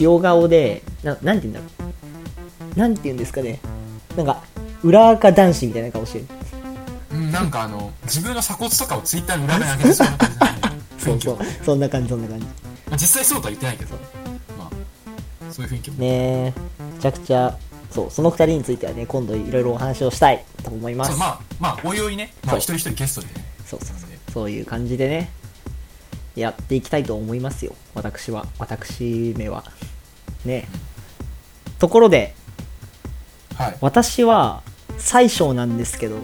塩顔でななんて言うんだろう。なんて言うんですかね。なんか裏垢男子みたいな顔してる。うん、なんかあの、自分の鎖骨とかをツイッターの裏側に上げてそうな感じ。そうそう。そんな感じそんな感じ。まあ、実際そうとは言ってないけど、まあ、そういう雰囲気も。ねえ。めちゃくちゃそうその2人についてはね今度いろいろお話をしたいと思います。そうまあ、まあ、おいおいね、まあ、一人一人ゲストでね。そうそうそう。そういう感じでねやっていきたいと思いますよ。私は。私めは。ね。ところではい。私は最小なんですけど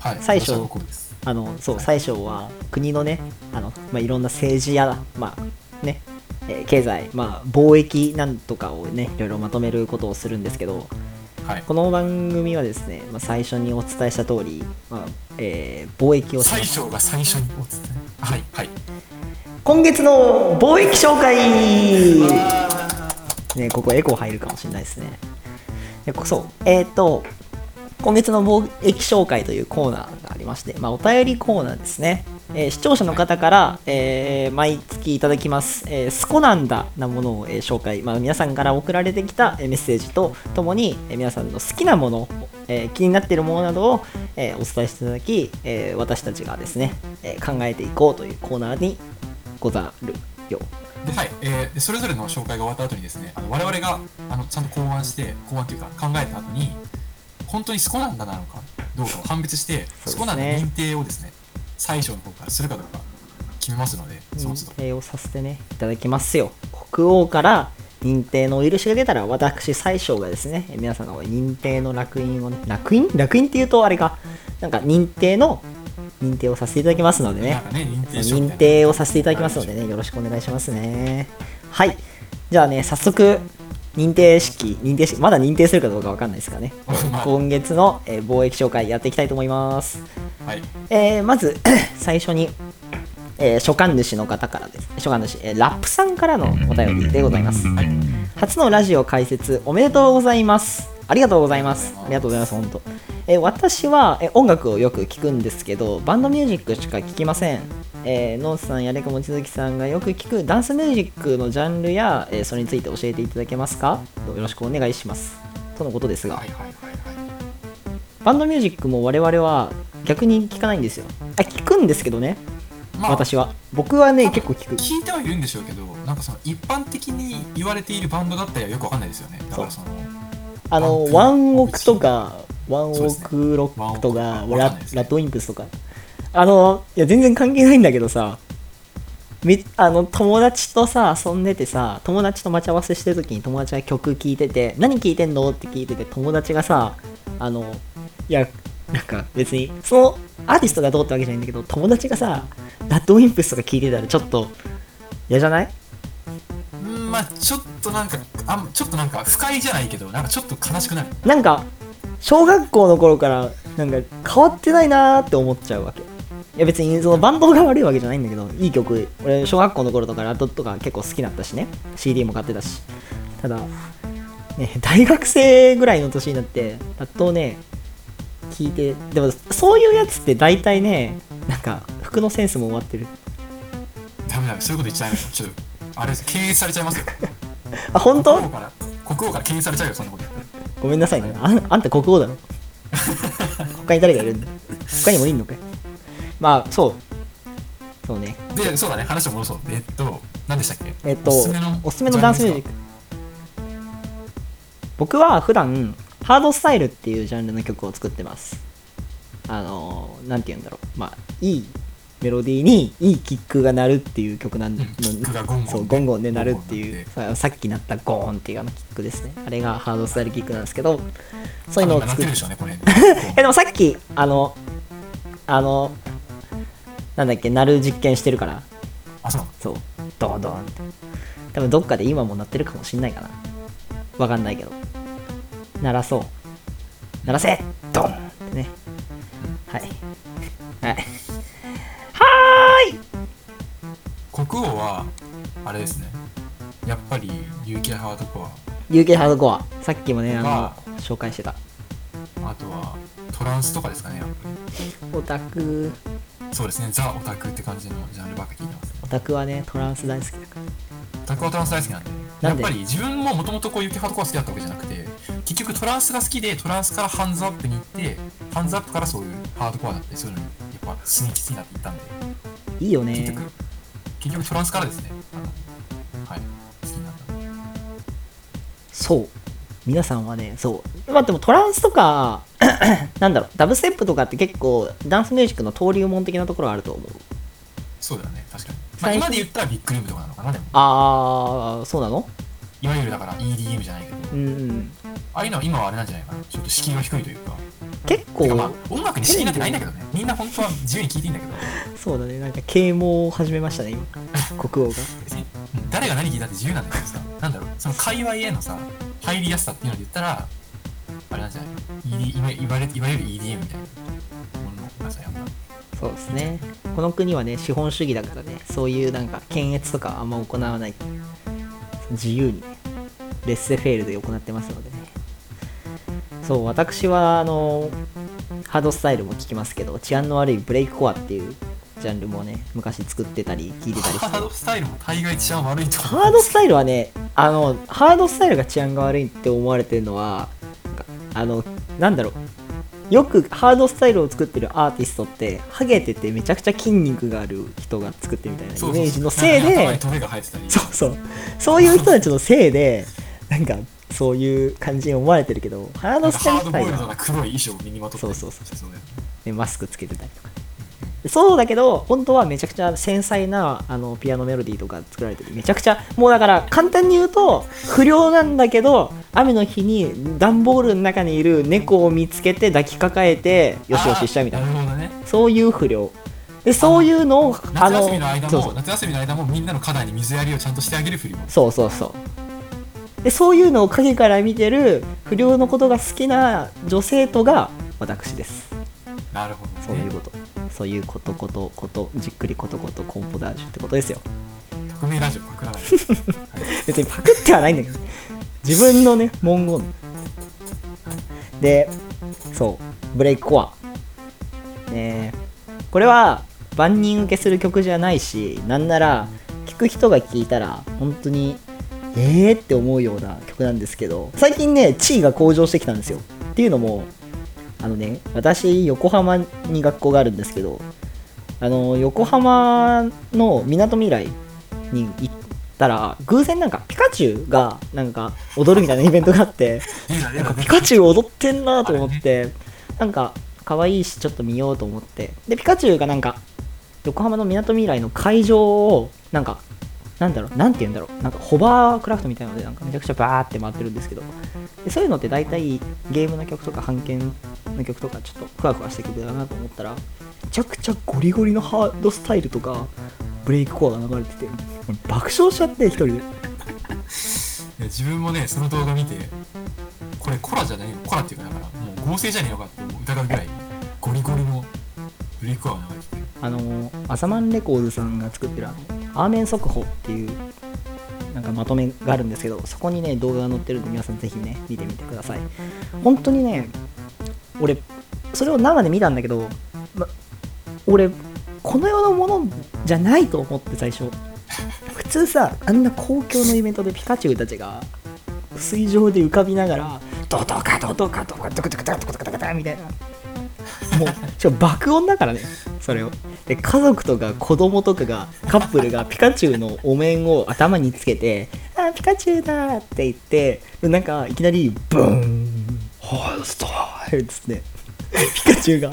はい。最初私はここです。あのそう最小は国のねあの、まあ、いろんな政治やまあねえー経済、まあ、貿易なんとかをねいろいろまとめることをするんですけどはい。この番組はですね、まあ、最初にお伝えした通り、まあえー貿易を最初が最初にお伝え。はい。はい。今月の貿易紹介ねここエコー入るかもしれないですねでこそうえっ、と今月の貿易紹介というコーナーがありまして、まあ、お便りコーナーですね、えー視聴者の方から、えー毎月いただきます、えースコなんだなものを、えー紹介、まあ、皆さんから送られてきたえーメッセージとともに、えー皆さんの好きなもの、えー気になっているものなどを、えーお伝えしていただき、えー私たちがですね、えー考えていこうというコーナーにござるよで、はい。えーそれぞれの紹介が終わった後にですね、あの我々が、あの、ちゃんと考案して、考案というか考えた後に、本当にスコなんだなのか、どうかを判別して、そうですね。そこなんで認定をですね、最初の方からするかどうか決めますので、認定をさせてねいただきますよ。国王から認定のお許しが出たら私最小がですねえ皆さんが認定の烙印をね烙印？烙印っていうとあれか。なんか認定の認定をさせていただきますのでね。ね、認定をさせていただきますのでねよろしくお願いしますね。はい。じゃあね早速認定式認定式まだ認定するかどうかわかんないですからね。ま あ今月の、えー貿易紹介やっていきたいと思います。はい。えーまず 最初に、えー書簡主の方からです。書簡主、えーラップさんからのお便りでございます。はい。初のラジオ解説おめでとうございます。ありがとうございます。ありがとうございます本当。えー私は、えー音楽をよく聞くんですけどバンドミュージックしか聞きませんえーノースさんやれか望月さんがよく聞くダンスミュージックのジャンルや、えーそれについて教えていただけますか？よろしくお願いします。とのことですが。はいはいはいはい。バンドミュージックも我々は逆に聞かないんですよ。あ聞くんですけどね。まあ、私は。僕はね結構聞く。聞いてはいるんでしょうけど、なんかその一般的に言われているバンドだったりはよくわかんないですよね。だからその、あのワワンンオクとかワンオクロックとかララッドウィンプスとかあのいや全然関係ないんだけどさみあの友達とさ遊んでてさ友達と待ち合わせしてる時に友達が曲聴いてて何聴いてんの？って聞いてて友達がさあのいやなんか別にそのアーティストがどうってわけじゃないんだけど友達がさラッドウィンプスとか聴いてたらちょっと嫌じゃない？うんまあちょっとなんか、あんちょっとなんか不快じゃないけど、なんかちょっと悲しくなる。なんか小学校の頃からなんか変わってないなーって思っちゃうわけいや別にそのバンドが悪いわけじゃないんだけどいい曲俺小学校の頃とかラッドとか結構好きだったしね。CD も買ってたし。ただね大学生ぐらいの年になってラッドをね聞いてでもそういうやつって大体ねなんか服のセンスも終わってる。ダメだ、そういうこと言っちゃいますよ。ちょっと、あれです、敬遠されちゃいますよ。あ本当？国王から、国王から敬遠されちゃうよ、そんなこと。ごめんなさいね。あんあんた国王だろ。他に誰がいるんだ？他にもいんのかい？まあそう。そうね。で、そうだね、話を戻そう。えっと、何でしたっけ？えっとおすすめのおすすめのダンスミュージック。僕は普段ハードスタイルっていうジャンルの曲を作ってます。あのなんて言うんだろう。まあいいメロディーにいいキックが鳴るっていう曲なんで、そうゴンゴンで鳴るっていう。ささっき鳴ったゴーンっていうあのキックですね。あれがハードスタイルキックなんですけどそういうのを作って。なってるでしょうね、これ。えでもさっきあのあのなんだっけ鳴る実験してるから。あ、そう。そう。ドンドン。って多分どっかで今も鳴ってるかもしんないかな。わかんないけど。鳴らそう。鳴らせ。ドンってね。はい。はい。はーい！国王は、あれですね。やっぱり、UK ハードコア。UK ハードコアさっきもねあのま紹介してた。あとは、トランスとかですかね、やっぱり。オタクそうですね、ザ・オタクって感じのジャンルばっか聞いてます。オタクはねトランス大好きだから。オタクはトランス大好きなんで。やっぱり自分ももともとこう UK ハードコア好きだったわけじゃなくて、結局トランスが好きで、トランスからハンズアップに行って、ハンズアップからそういうハードコアだったりそういうのに、やっぱ好きになっていったんで、いいよね。結局、結局トランスからですね、はい、好きになった。そう。皆さんはねそう。まあでもトランスとか なんだろうダブステップとかって結構ダンスミュージックの登竜門的なところあると思うそうだよね、確かに。まあ、今で言ったらビッグルームとかなのかな、でも。ああそうなの？いわゆるだから EDM じゃないけど、うんうんああいうのは今はあれなんじゃないかな。ちょっと敷居が低いというか。結構まあ、音楽に敷居なんてないんだけどね。みんな本当は自由に聴いていいんだけど、そうだねなんか啓蒙を始めましたね今 国王が誰が何聴いたって自由なんだけどさ、なんだろう、その界隈へのさ、入りやすさっていうので言ったら、あれなんじゃない ?ED、いわれいわゆる EDM みたいなものがさ、やっぱ。そうですねこの国はね資本主義だからねそういうなんか検閲とかあんま行わない自由にねレッセフェールで行ってますのでねそう私はあのハードスタイルも聞きますけど治安の悪いブレイクコアっていうジャンルもね昔作ってたり聞いてたりしてハードスタイルも大概治安悪いと。ハードスタイルはねあのハードスタイルが治安が悪いって思われてるのはあのなんだろう。よくハードスタイルを作ってるアーティストってハゲててめちゃくちゃ筋肉がある人が作ってるみたいなイメージのせいで。そうそうそう。い。う人たちのせいでなんかそういう感じに思われてるけどハードボイルド自体そうそうそう。マスクつけてたりとかそうだけど本当はめちゃくちゃ繊細なあのピアノメロディーとか作られてる。めちゃくちゃもうだから簡単に言うと不良なんだけど雨の日に段ボールの中にいる猫を見つけて抱きかかえてよしよししちゃうみたいな。なるほどね。そういう不良でそういうのを夏休みの間そうそうも夏休みの間もみんなの花壇に水やりをちゃんとしてあげる。ふりもそうそうそうでそういうのを影から見てる不良のことが好きな女性とが私ですなるほどね。そういうこと。そういうことことことじっくりことことコンポダージュってことですよ。匿名ラジオパクらない 別にパクってはないんだけど自分のね文言。でそうブレイクコア。ねこれは万人受けする曲じゃないしなんなら聴く人が聴いたら本当にえーって思うような曲なんですけど最近ね地位が向上してきたんですよ。っていうのもあのね私横浜に学校があるんですけどあの横浜のみなとみらいに行ったら偶然なんかピカチュウがなんか踊るみたいなイベントがあって なんかピカチュウ踊ってんなと思ってなんか可愛いしちょっと見ようと思って。でピカチュウがなんか横浜のみなとみらいの会場をなんかなんだろうなんて言うんだろうなんかホバークラフトみたいなのでなんかめちゃくちゃバーって回ってるんですけどでそういうのって大体ゲームの曲とか版権の曲とかちょっとふわふわした曲だなと思ったらめちゃくちゃゴリゴリのハードスタイルとかブレイクコアが流れてて爆笑しちゃって一人で。いや自分もねその動画見てこれコラじゃないよコラっていうかだからもう合成じゃねえのかって疑うぐらいゴリゴリのリコあの朝マンレコーズさんが作ってるあのアーメン速報っていうなんかまとめがあるんですけどそこにね動画が載ってるんで皆さんぜひね見てみてください。本当にね俺それを生で見たんだけど、ま、俺この世のものじゃないと思って最初。普通さあんな公共のイベントでピカチュウたちが水上で浮かびながらドドカドドカドカドカドカドカドカドカみたいなもうちょ爆音だからねそれをで家族とか子供とかがカップルがピカチュウのお面を頭につけて「あピカチュウだ!」って言ってでなんかいきなりブーンホーストーっつってピカチュウが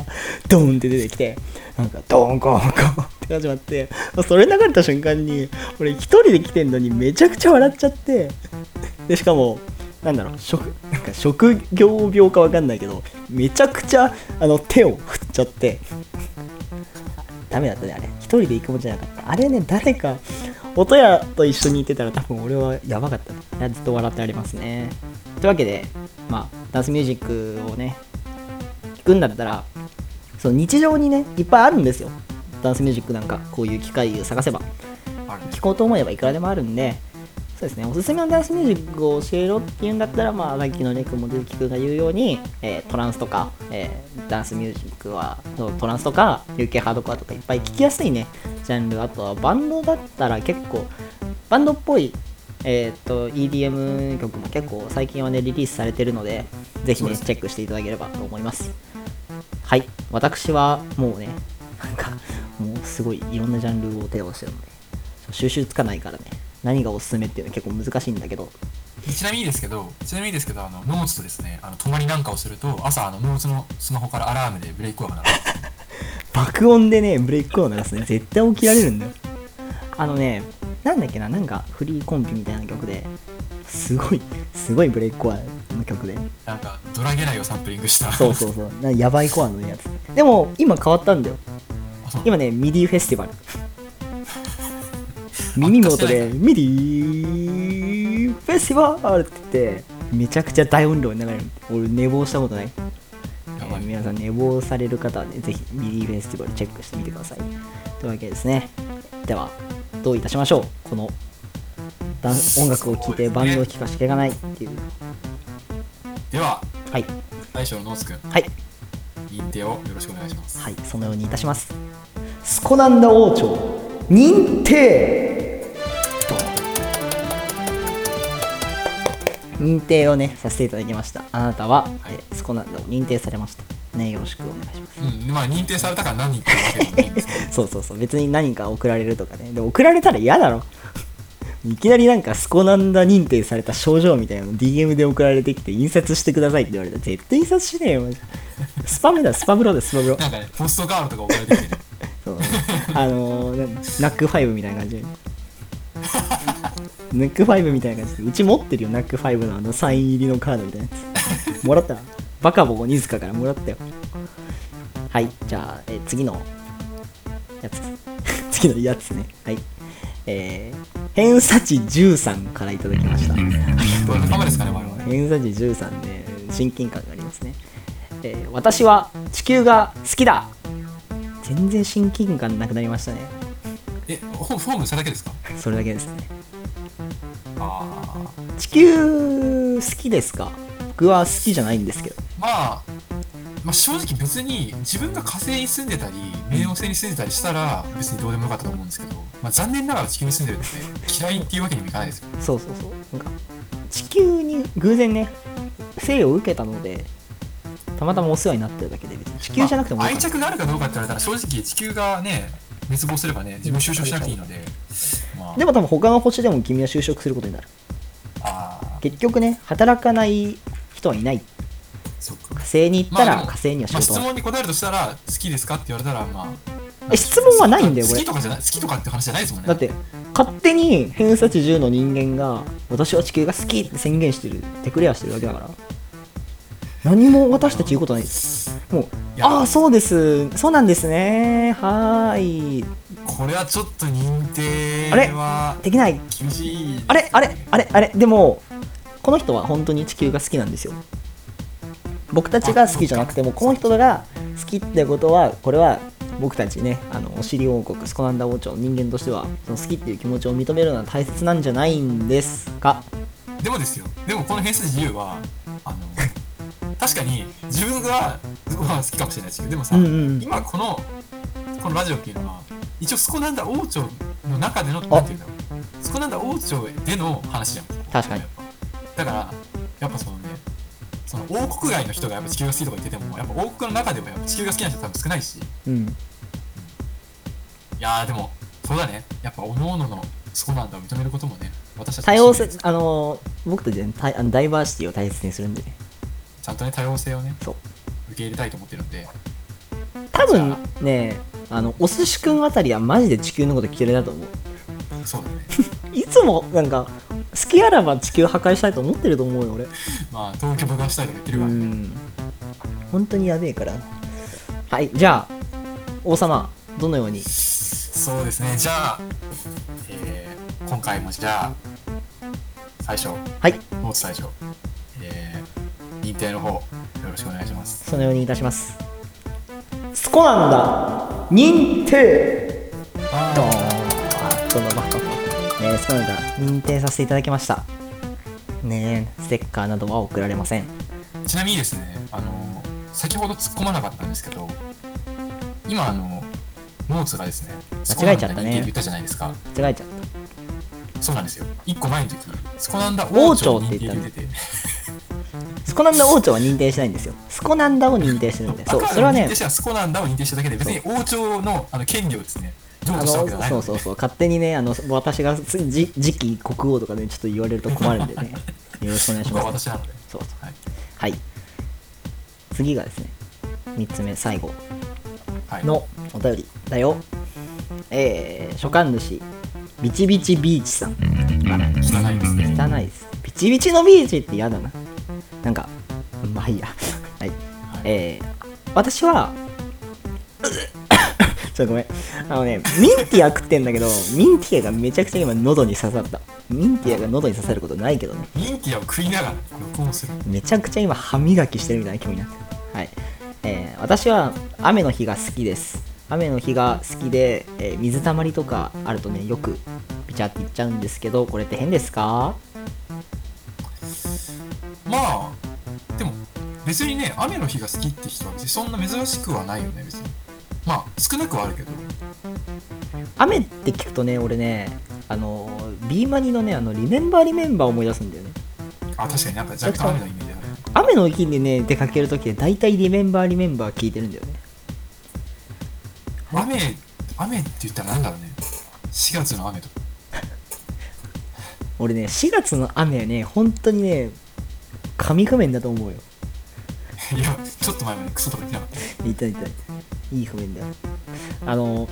ドーンって出てきてなんかドーンコーンコーンって始まってそれ流れた瞬間に俺一人で来てんのにめちゃくちゃ笑っちゃってでしかもなんだろう職なんか職業病かわかんないけどめちゃくちゃあの手を振っちゃってダメだったねあれ。一人で行くもんじゃなかった。あれね誰か音屋と一緒に行ってたら多分俺はやばかった。ずっと笑ってありますね。というわけでまあダンスミュージックをね聞くんだったらその日常にねいっぱいあるんですよ。ダンスミュージックなんかこういう機会を探せば。聞こうと思えばいくらでもあるんでそうですね。おすすめのダンスミュージックを教えろっていうんだったらまあさっきのネクモデルキ君が言うように、えートランスとか、えーダンスミュージックはトランスとか UK ハードコアとかいっぱい聞きやすいね。ジャンル。あとはバンドだったら結構バンドっぽいえーっと EDM 曲も結構最近はねリリースされてるのでぜひねチェックしていただければと思います。はい。私はもうねなんかもうすごいいろんなジャンルを手をしてるので収集つかないからね何がおすすめっていうのは結構難しいんだけど。ちなみにですけど、ちなみにですけど、あの、ノーツとですね、あの、泊まりなんかをすると、朝、あの、ノーツのスマホからアラームでブレイクアワーが鳴る。爆音でねブレイクコアを流すね。絶対起きられるんだよ。あのねなんだっけななんかフリーコンピみたいな曲ですごいすごいブレイクコアの曲で。なんか、ドラゲナイをサンプリングした。そうそうそう。なやばいコアのやつ。でも今変わったんだよ。今ねミディフェスティバル耳元でミディフェスティバルって言ってめちゃくちゃ大音量に流れる俺寝坊したことないえー皆さん寝坊される方はね、ぜひミディフェスティバルチェックしてみてください。というわけでですね。では、どういたしましょうこの音楽を聴いてバンドを聴かしけがないっていう。では、はい。大将のノーツくん、はい。認定をよろしくお願いします。はい。そのようにいたします。スコナンダ王朝認定認定をね、させていただきました。あなたは、えースコナンダを認定されました。ね、よろしくお願いします。うん、まあ、認定されたから何人かわけど、そうそうそう。別に何か送られるとかね。でも送られたら嫌だろ。いきなりなんかスコナンダ認定された賞状みたいなの DM で送られてきて印刷してくださいって言われたら絶対印刷しねえよスパムだスパブロだスパブロなんかね、ポストカードとか送られてきて。ね。そう。あのー、な NACK5みたいな感じで NACK5みたいな感じでうち持ってるよ NACK5のあのサイン入りのカードみたいなやつ。もらったバカボコニズカからもらったよ。はい。じゃあ、え次のやつ。次のやつね。はい。えー、偏差値13からいただきました。どう仲間ですかね、我々。偏差値13で親近感がありますね、えー私は地球が好きだ。全然親近感なくなりましたねえ、フォフォームしただけですか？それだけですね。ああ。地球好きですか？僕は好きじゃないんですけど。まあ、まあ、正直別に自分が火星に住んでたり冥王星に住んでたりしたら別にどうでもよかったと思うんですけど、まあ、残念ながら地球に住んでるんで嫌いっていうわけにもいかないですよ。そうそうそう。なんか地球に偶然ね生を受けたのでたまたまお世話になってるだけで別に。地球じゃなくてもまあ愛着があるかどうかって言われたら正直地球がね滅亡すればね自分就職しなくていいので、まあ、でも多分他の星でも君は就職することになる。結局ね働かない人はいない。火星に行ったら火星には仕まあ、事がある、質問に答えるとしたら好きですかって言われたらまあえ質問はないんだよこれ。好きとかじゃない好きとかって話じゃないですもんね。だって勝手に偏差値10の人間が私は地球が好きって宣言してるデクレアしてるだけだから。何も私たち言うことないです。もうああそうです。そうなんですね。はーい。これはちょっと認定あれ？はできない？厳しい。あれ？あれ？あれ？あれ？でもこの人は本当に地球が好きなんですよ。僕たちが好きじゃなくてもこの人が好きってことはこれは僕たちねあのお尻王国スコナンダ王朝の人間としてはその好きっていう気持ちを認めるのは大切なんじゃないんですか？でもですよ。でもこの偏差値自由はあの 確かに自分がまあ好きかもしれないですけどでもさ、うんうん今このこのラジオっていうのは一応スコナンダ王朝の中でのなんていうんだろう。スコナンダ王朝での話じゃん。確かに。だからやっぱそのねその王国外の人がやっぱ地球が好きとか言っててもやっぱ王国の中でもやっぱ地球が好きな人多分少ないし。いうん。やーでもそうだね。やっぱ各々のスコナンダを認めることもね私たち多様性あの僕たちねあのダイバーシティを大切にするんでねちゃんとね多様性をねそう。受け入れたいと思ってるんで。多分ねあ。のお寿司くんあたりはマジで地球のこと嫌いだと思う。そうだね。いつもなんか好きあらば地球破壊したいと思ってると思うよ俺。まあ東京爆破したいとか言ってるうから。ねん。本当にやべえから。はいじゃあ王様どのように？そうですね。じゃあ、えー今回もじゃあ最初はい。ノーツ最初、えー認定の方よろしくお願いします。そのようにいたします。スコなんだ。認定。ドーンあどんどんバッカえー、スコなんだ。認定させていただきました。ねえステッカーなどは送られません。ちなみにですねあの先ほど突っ込まなかったんですけど今あのノーツがですね間違えちゃったね。言ったじゃないですか。間違えちゃっそうなんですよ。1個前の時スコナンダ王王朝ってて言ったてて。たスコなんだ王朝は認定してないんですよ。スコなんだを認定してるんで。そうそれはね認定したらスコナンダを認定しただけで別に王朝のあの権利をですね譲あ渡したわのけじゃないそうそうそう。勝手にねあの私が次期国王とかでちょっと言われると困るんでね。よろしくお願いします。そうそう。はい、はい。次がですね3つ目最後。はい、のお便りだよ。えー、書簡主ビチビチビーチさん。汚いですね。汚いです。ビチビチのビーチって嫌だななんかまあいいや。はい。えー、私は ちょっとごめん。あのねミンティア食ってんだけどミンティアがめちゃくちゃ今喉に刺さった。ミンティアが喉に刺さることないけどね。ミンティアを食いながら録音する。めちゃくちゃ今歯磨きしてるみたいな気分になってる。はい、えー私は雨の日が好きです。雨の日が好きで、えー水たまりとかあるとねよくビチャっていっちゃうんですけどこれって変ですか？まあでも別にね雨の日が好きって人は別にそんな珍しくはないよね別に。まあ少なくはあるけど。雨って聞くとね俺ねあのビーマニのねあのリメンバーリメンバー思い出すんだよね。あ確かになんか若干雨のイメージある。雨の日にね出かけるときで大体リメンバーリメンバー聞いてるんだよね。雨雨って言ったらなんだろうね。4月の雨とか。俺ね4月の雨はね本当にね神譜面だと思うよ。いや、ちょっと前までクソとか言ってなかった。いたいた。いたいい譜面だよ。あの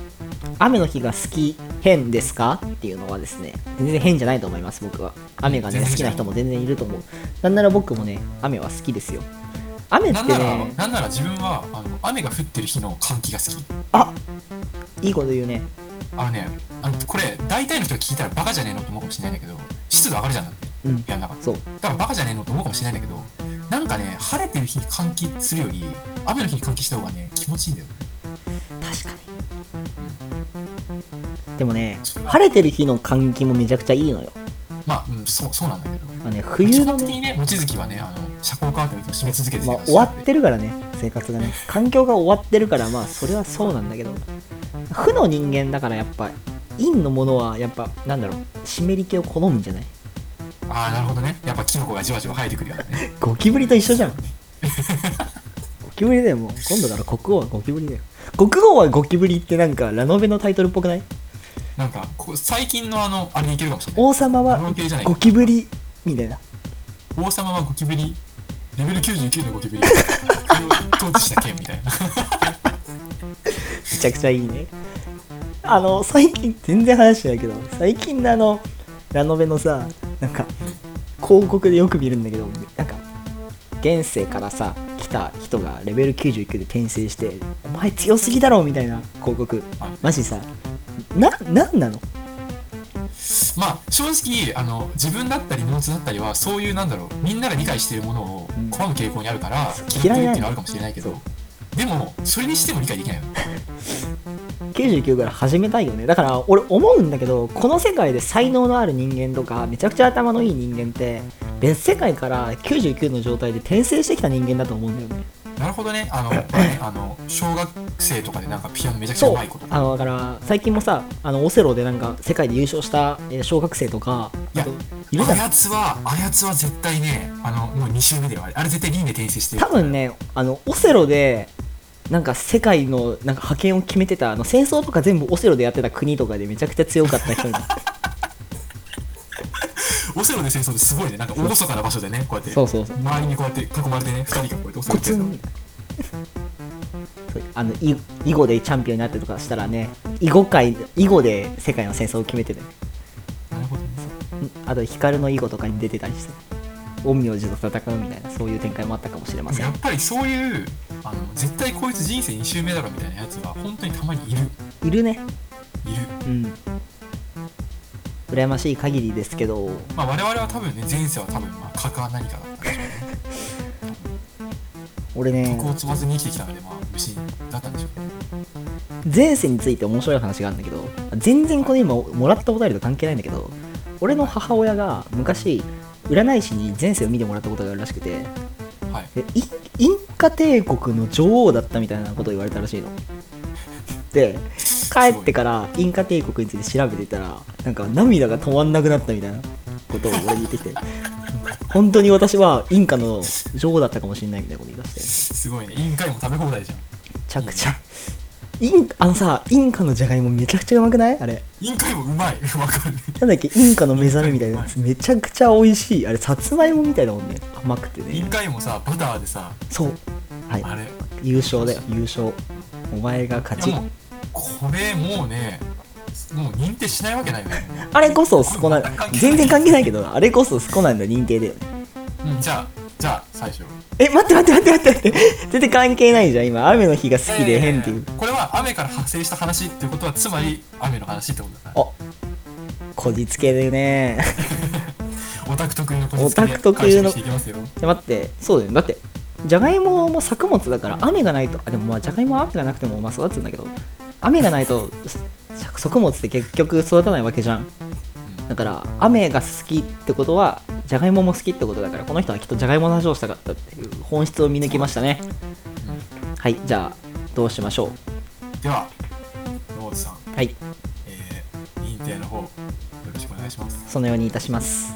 雨の日が好き変ですかっていうのはですね全然変じゃないと思います僕は。雨がね好きな人も全然いると思う。なんなら僕もね雨は好きですよ。雨ってねなんなら自分はあの雨が降ってる日の換気が好き。あいいこと言うね。あのね、あのこれ、大体の人が聞いたらバカじゃねえのと思うかもしれないんだけど、湿度上がるじゃんだって、うん。部屋の中でそう。だからバカじゃねえのと思うかもしれないんだけど、なんかね、晴れてる日に換気するより、雨の日に換気した方がね、気持ちいいんだよね。確かに。でもね晴れてる日の換気もめちゃくちゃいいのよ。まあ、うん、そう、そうなんだけど。まあね冬基のね本的にね、望月はね、あの、遮光カーテンを閉め続けてまあ終わってるからね生活がね。環境が終わってるからまあそれはそうなんだけど。負の人間だからやっぱ陰のものはやっぱなんだろう湿り気を好むんじゃない？ああ、なるほどね。やっぱキノコがじわじわ生えてくるよね。ゴキブリと一緒じゃん。ゴキブリだよもう。今度から国王はゴキブリだよ。国王はゴキブリってなんかラノベのタイトルっぽくない？なんか、こう最近のあの、あれにいけるかもしれない。王様はゴキブリみたいな。王様はゴキブリ、レベル99のゴキブリ、統治した剣みたいな。めちゃくちゃいいね。あの最近全然話してないけど最近のあのラノベのさなんか広告でよく見るんだけどなんか現世からさ来た人がレベル99で転生して「お前強すぎだろ」みたいな広告。マジさななんなの？まあ、正直、あの、自分だったり、ノーツだったりは、そういう、なんだろう、みんなが理解しているものをうん。拒む傾向にあるから、嫌いっていうのはあるかもしれないけど、でも、それにしても理解できないよ。99から始めたいよねだから俺思うんだけどこの世界で才能のある人間とかめちゃくちゃ頭のいい人間って別世界から99の状態で転生してきた人間だと思うんだよねなるほどね、あの、まあね、あの、小学生とかでなんかピアノめちゃくちゃそううまいこと。あのだから最近もさあのオセロでなんか世界で優勝したえー小学生とかいやあといるじゃんあやつは、あやつは絶対ね、あの、もう2周目だよ、あれ。あれ絶対輪で転生してる。多分ねあのオセロでなんか世界のなんか覇権を決めてたあの戦争とか全部オセロでやってた国とかでめちゃくちゃ強かった人に オセロで戦争ですごいね、なんか厳かな場所でね、こうやって、そうそうそう。周りにこうやって囲まれてね、2人がこうやってオセロコツンそうあのい囲碁でチャンピオンになってとかしたらね囲碁界囲碁で世界の戦争を決めててなるほどね。うん。あと光の囲碁とかに出てたりして陰陽師と戦うみたいなそういう展開もあったかもしれません。やっぱりそういう、あの、絶対こいつ人生2周目だろみたいなやつは、本当にたまにいる。いるね。いる。うん羨ましい限りですけどまあ我々は多分ね、前世は多分、まあ、蚊か何かだったんでしょうね。俺ね徳を積まずに生きてきたので、まあ、虫だったんでしょうね。前世について面白い話があるんだけど全然これ今もらったお便りと関係ないんだけど俺の母親が昔占い師に前世を見てもらったことがあるらしくてはい。でインインカ帝国の女王だったみたいなことを言われたらしいので 帰ってからインカ帝国について調べてたらなんか涙が止まんなくなったみたいなことを俺に言ってきて 本当に私はインカの女王だったかもしれないみたいなこと言い出して。すごいね。委員会も食べ放題じゃん。めちゃくちゃ。インあのさインカのじゃがいもめちゃくちゃうまくない？あれ。委員会もうまい。わかる。なんだっけ？インカの目覚めみたいなやつ。めちゃくちゃ美味しい。あれさつまいもみたいだもんね。甘くて委員ね会もさ、バターでさ、そう。はい。あれ。優勝だよ。優勝。お前が勝ちこれもうね、もう認定しないわけないよね。あれこそスコナン全然関係ないけどあれこそスコナンの認定だよねうん、じゃあ、じゃあ、最初。え待って待って待って待って全然関係ないじゃん今雨の日が好きで変っていうえーこれは雨から発生した話っていうことは、つまり雨の話ってことだ。あこじつけるね オタク特有のこオタク特有のしていきますよ。で待ってそうだよねだってじゃがいもも作物だから雨がないとあでもまあじゃがいもは雨がなくてもまあ育つんだけど雨がないと作物って結局育たないわけじゃん。だから雨が好きってことはじゃがいもも好きってことだからこの人はきっとじゃがいもの話をしたかったっていう本質を見抜きましたね。はいじゃあどうしましょでは、ノーズさん、うはい。えー、認定の方、よろしくお願いします。そのようにいたします。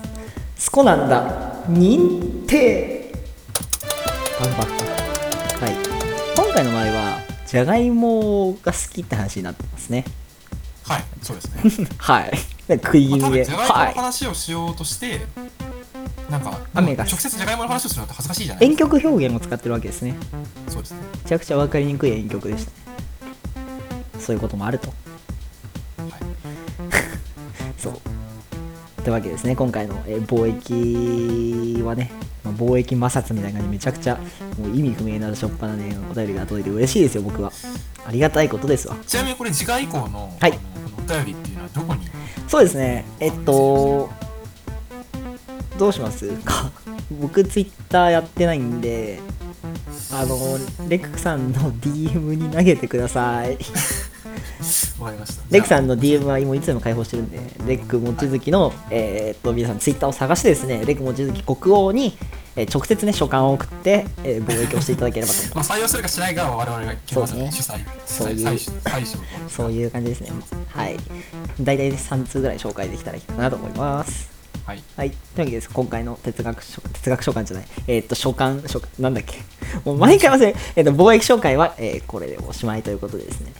スコなんだ。認定頑張ったはい今回の場合はじゃがいもが好きって話になってますねはい、そうですね。はい食い気味で、じゃがいものはい。話をしようとして、なんか、雨が直接じゃがいもの話をするのって恥ずかしいじゃない遠ですか。曲表現を使ってるわけですね。そうですね。めちゃくちゃ分かりにくい遠曲でしたね。そういうこともあると。はい。ってわけですね、今回の、えー貿易はね、まあ、貿易摩擦みたいな感じでめちゃくちゃもう意味不明なしょっぱなね、お便りが届いて嬉しいですよ、僕は。ありがたいことですわ。ちなみにこれ次回以降の,、はいお便りっていうのはどこに？そうですね、えっと、どうします？か 僕、ツイッターやってないんで、あの、レクさんの DM に投げてください。わかりました。レクさんのじ DM はもういつでも開放してるんで、レク望月の、えーっと皆さんツイッターを探してですね、レク望月国王に、えー直接ね、書簡を送って、えー貿易をしていただければと思います。まあ、採用するかしないかは我々が決めますね。主催、そういう。そういう感じですね。はい。大体3通ぐらい紹介できたらいいかなと思います。はい。はい。というわけでです、今回の哲学書、哲学書簡じゃない、えーっと、書簡、書簡、なんだっけ。もう毎回忘れ、えーっと、貿易紹介は、えーこれでおしまいということでですね。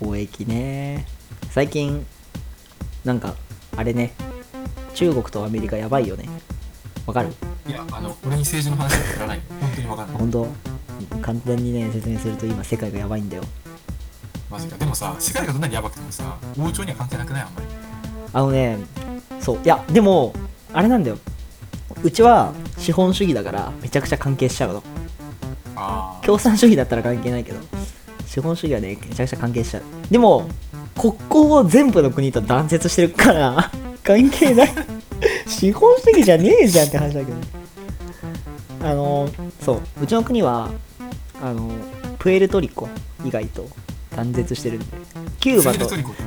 はい。貿易ね最近なんかあれね中国とアメリカやばいよねわかる？いや、あの、俺に政治の話は知らない。本当にわかんない。本当？簡単にね説明すると今世界がやばいんだよマジか。でもさ、世界がどんなにやばくてもさ、王朝には関係なくない？あんまり。あのねそういやでもあれなんだようちは資本主義だからめちゃくちゃ関係しちゃうのああ。共産主義だったら関係ないけど資本主義はねめちゃくちゃ関係しちゃう。でも国交を全部の国と断絶してるから 関係ない。資本主義じゃねえじゃんって話だけど。ねあのそう。うちの国はあのプエルトリコ以外と断絶してるんで。キューバと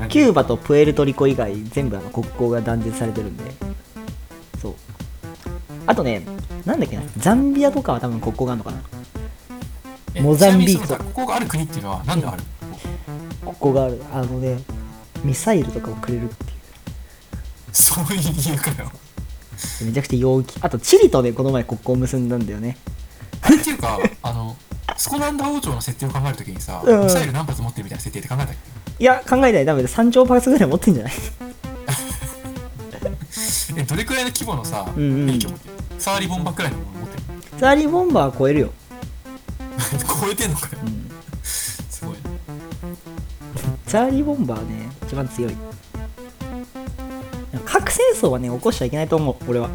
キューバとプエルトリコ以外全部あの国交が断絶されてるんで。そう。あとねなんだっけな。ザンビアとかは多分国交があるのかな。えモザンビークちなみにそのここがある国っていうのは何である？ここがある。あのねミサイルとかをくれるっていそういう理由かよ。うめちゃくちゃ陽気。あとチリとねこの前国交を結んだんだよね。あれっていうか、あの、スコナンダ王朝の設定を考えるときにさ、うん。ミサイル何発持ってるみたいな設定って考えたっいや考えない。ダメで3兆発ぐらい持ってんじゃない？け え、どれくらいの規模のさ、うんうん。兵器を持ってる？サーリボンバくらいのもの持ってる？ザーリーボンバーは超えるよ、超えてんのかよ。うん、すごい。ね。ザーリーボンバーね一番強い。核戦争はね起こしちゃいけないと思う俺は。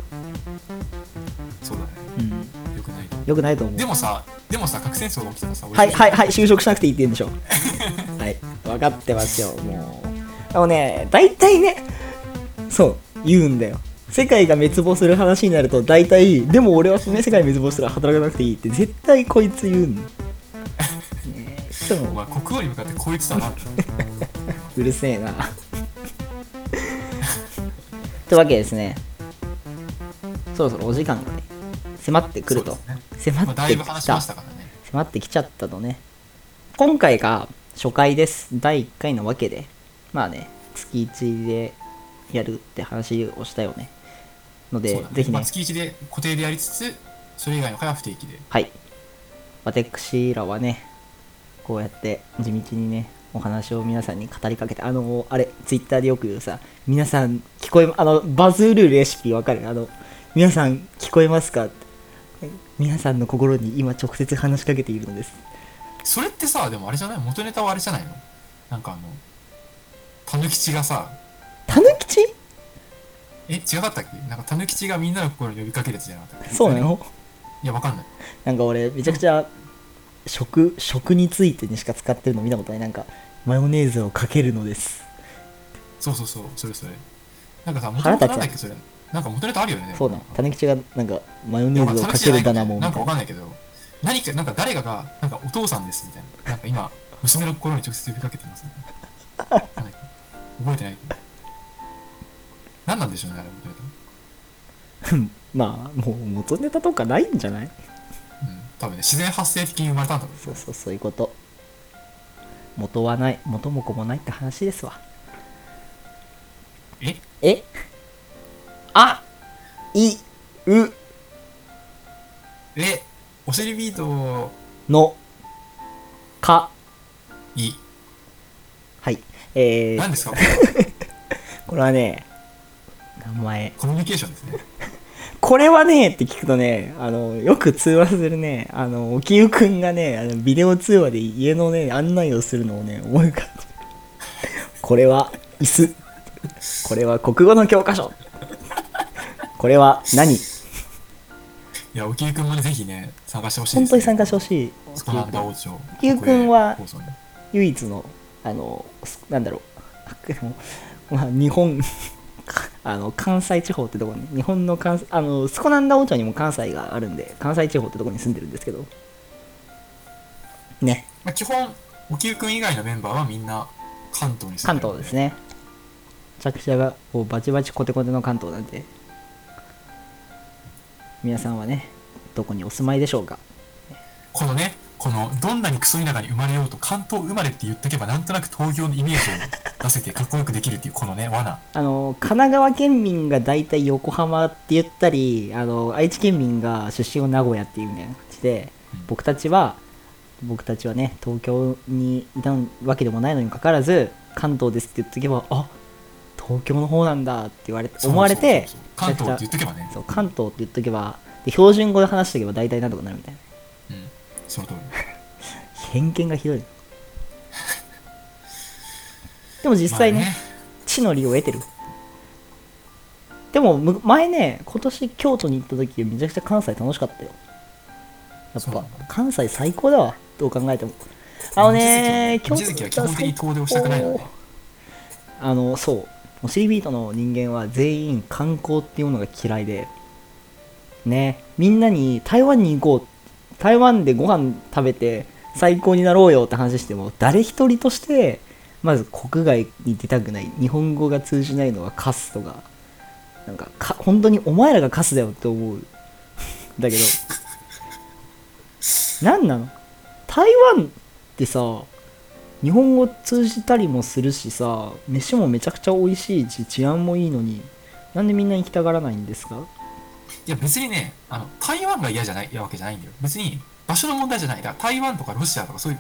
そうだね。うん。よくない。と。よくないと思う。でもさ、でもさ、核戦争が起きたらさ、俺はいはいはい就職しなくていいって言うんでしょ。はい。分かってますよもう。あのね大体ねそう言うんだよ。世界が滅亡する話になると大体でも俺はその世界滅亡したら働かなくていいって絶対こいつ言うん。だお前、国王に向かってこいつだな。うるせえな。というわけですね。そろそろお時間がね迫ってくると、ね。迫ってきた。ましたね。迫ってきちゃったとね。今回が初回です。第1回のわけで。まあね月1でやるって話をしたよね。ので、ね。ぜひね、まあ、月1で固定でやりつつ、それ以外の回は不定期で。はい。私らはねこうやって地道にねお話を皆さんに語りかけてあのあれツイッターでよく言うさ皆さん聞こえまあのバズるレシピわかる？あの皆さん聞こえますか？皆さんの心に今直接話しかけているのです。それってさ、でもあれじゃない？元ネタはあれじゃないの？なんかあの、たぬきちがさ、たぬきち？え、違かったっけ？なんかたぬきちがみんなの心に呼びかけるやつじゃなかったっけ？そうなの？いや、わかんない。なんか俺めちゃくちゃ食食についてにしか使ってるの見たことないなんかマヨネーズをかけるのですそうそうそう、それそれ。なんかさ、元ネタなんだっけそれ。なんか元ネタあるよね。そうねたぬきちがなんかマヨネーズをかけるだなもんみなんかわかんないけど、何か、なんか誰かが、なんかお父さんですみたいな。なんか今、娘の心に直接呼びかけてます、ね。覚えてない？何なんでしょうね、あれ元ネタ。まあもう元ネタとかないんじゃない？うん、多分ね、自然発生的に生まれたんだ。そうそうそういうこと。元はない元も子もないって話ですわ。え？え？あ？い？う？え、お尻ビートの？か？い？い。はい。えー、何ですか？これはね名前。コミュニケーションですね。これはねって聞くとねあのよく通話するねあの沖湯くんがねあのビデオ通話で家のね案内をするのをね思い浮かんでこれは椅子。これは国語の教科書。これは何？いや、沖井くんもね、ぜひね、参加してほしいね。本当に参加してほしい。スコナンダ王朝。沖井くんは唯一のあのすなんだろう まあ日本あの関西地方ってとこに日本の関あのスコナンダ王朝にも関西があるんで関西地方ってとこに住んでるんですけど。ね。まあ、基本、沖井くん以外のメンバーはみんな関東に住ん関でるん東ですね。めちゃくちゃがこうバチバチコテコテの関東なんで。皆さんはねどこにお住まいでしょうか。このね、この、どんなにクソ田舎に生まれようと関東生まれって言っとけば、なんとなく東京のイメージを出せてかっこよくできるっていう、このね、罠。あの神奈川県民が大体横浜って言ったりあの愛知県民が出身を名古屋っていうみたいな感じでうん僕たちは僕たちはね東京にいたわけでもないのにもかかわらず関東ですって言っとけばあ東京の方なんだって言われて思われて関東って言っとけばね。そう関東って言っとけばで標準語で話しておけば大体なんとかなるみたいなうん。その通り。偏見がひどい。でも実際ね,、まあね。地の利を得てる。でもむ前ね今年京都に行った時めちゃくちゃ関西楽しかったよ。やっぱ。関西最高だわどう考えても。あのね望月は基本的に遠出をしたくないので。あのそう。おしりビートの人間は全員観光っていうものが嫌いで。ね。みんなに台湾に行こう台湾でご飯食べて最高になろうよって話しても誰一人としてまず国外に出たくない。日本語が通じないのはカスとか。なんかか本当にお前らがカスだよって思う。だけど。何なの？台湾ってさ日本語通じたりもするしさ飯もめちゃくちゃ美味しいし治安もいいのになんでみんな行きたがらないんですか？いや別にね、あの、台湾が嫌じゃないわけじゃないんだよ。別に場所の問題じゃない。だから台湾とかロシアとかそういう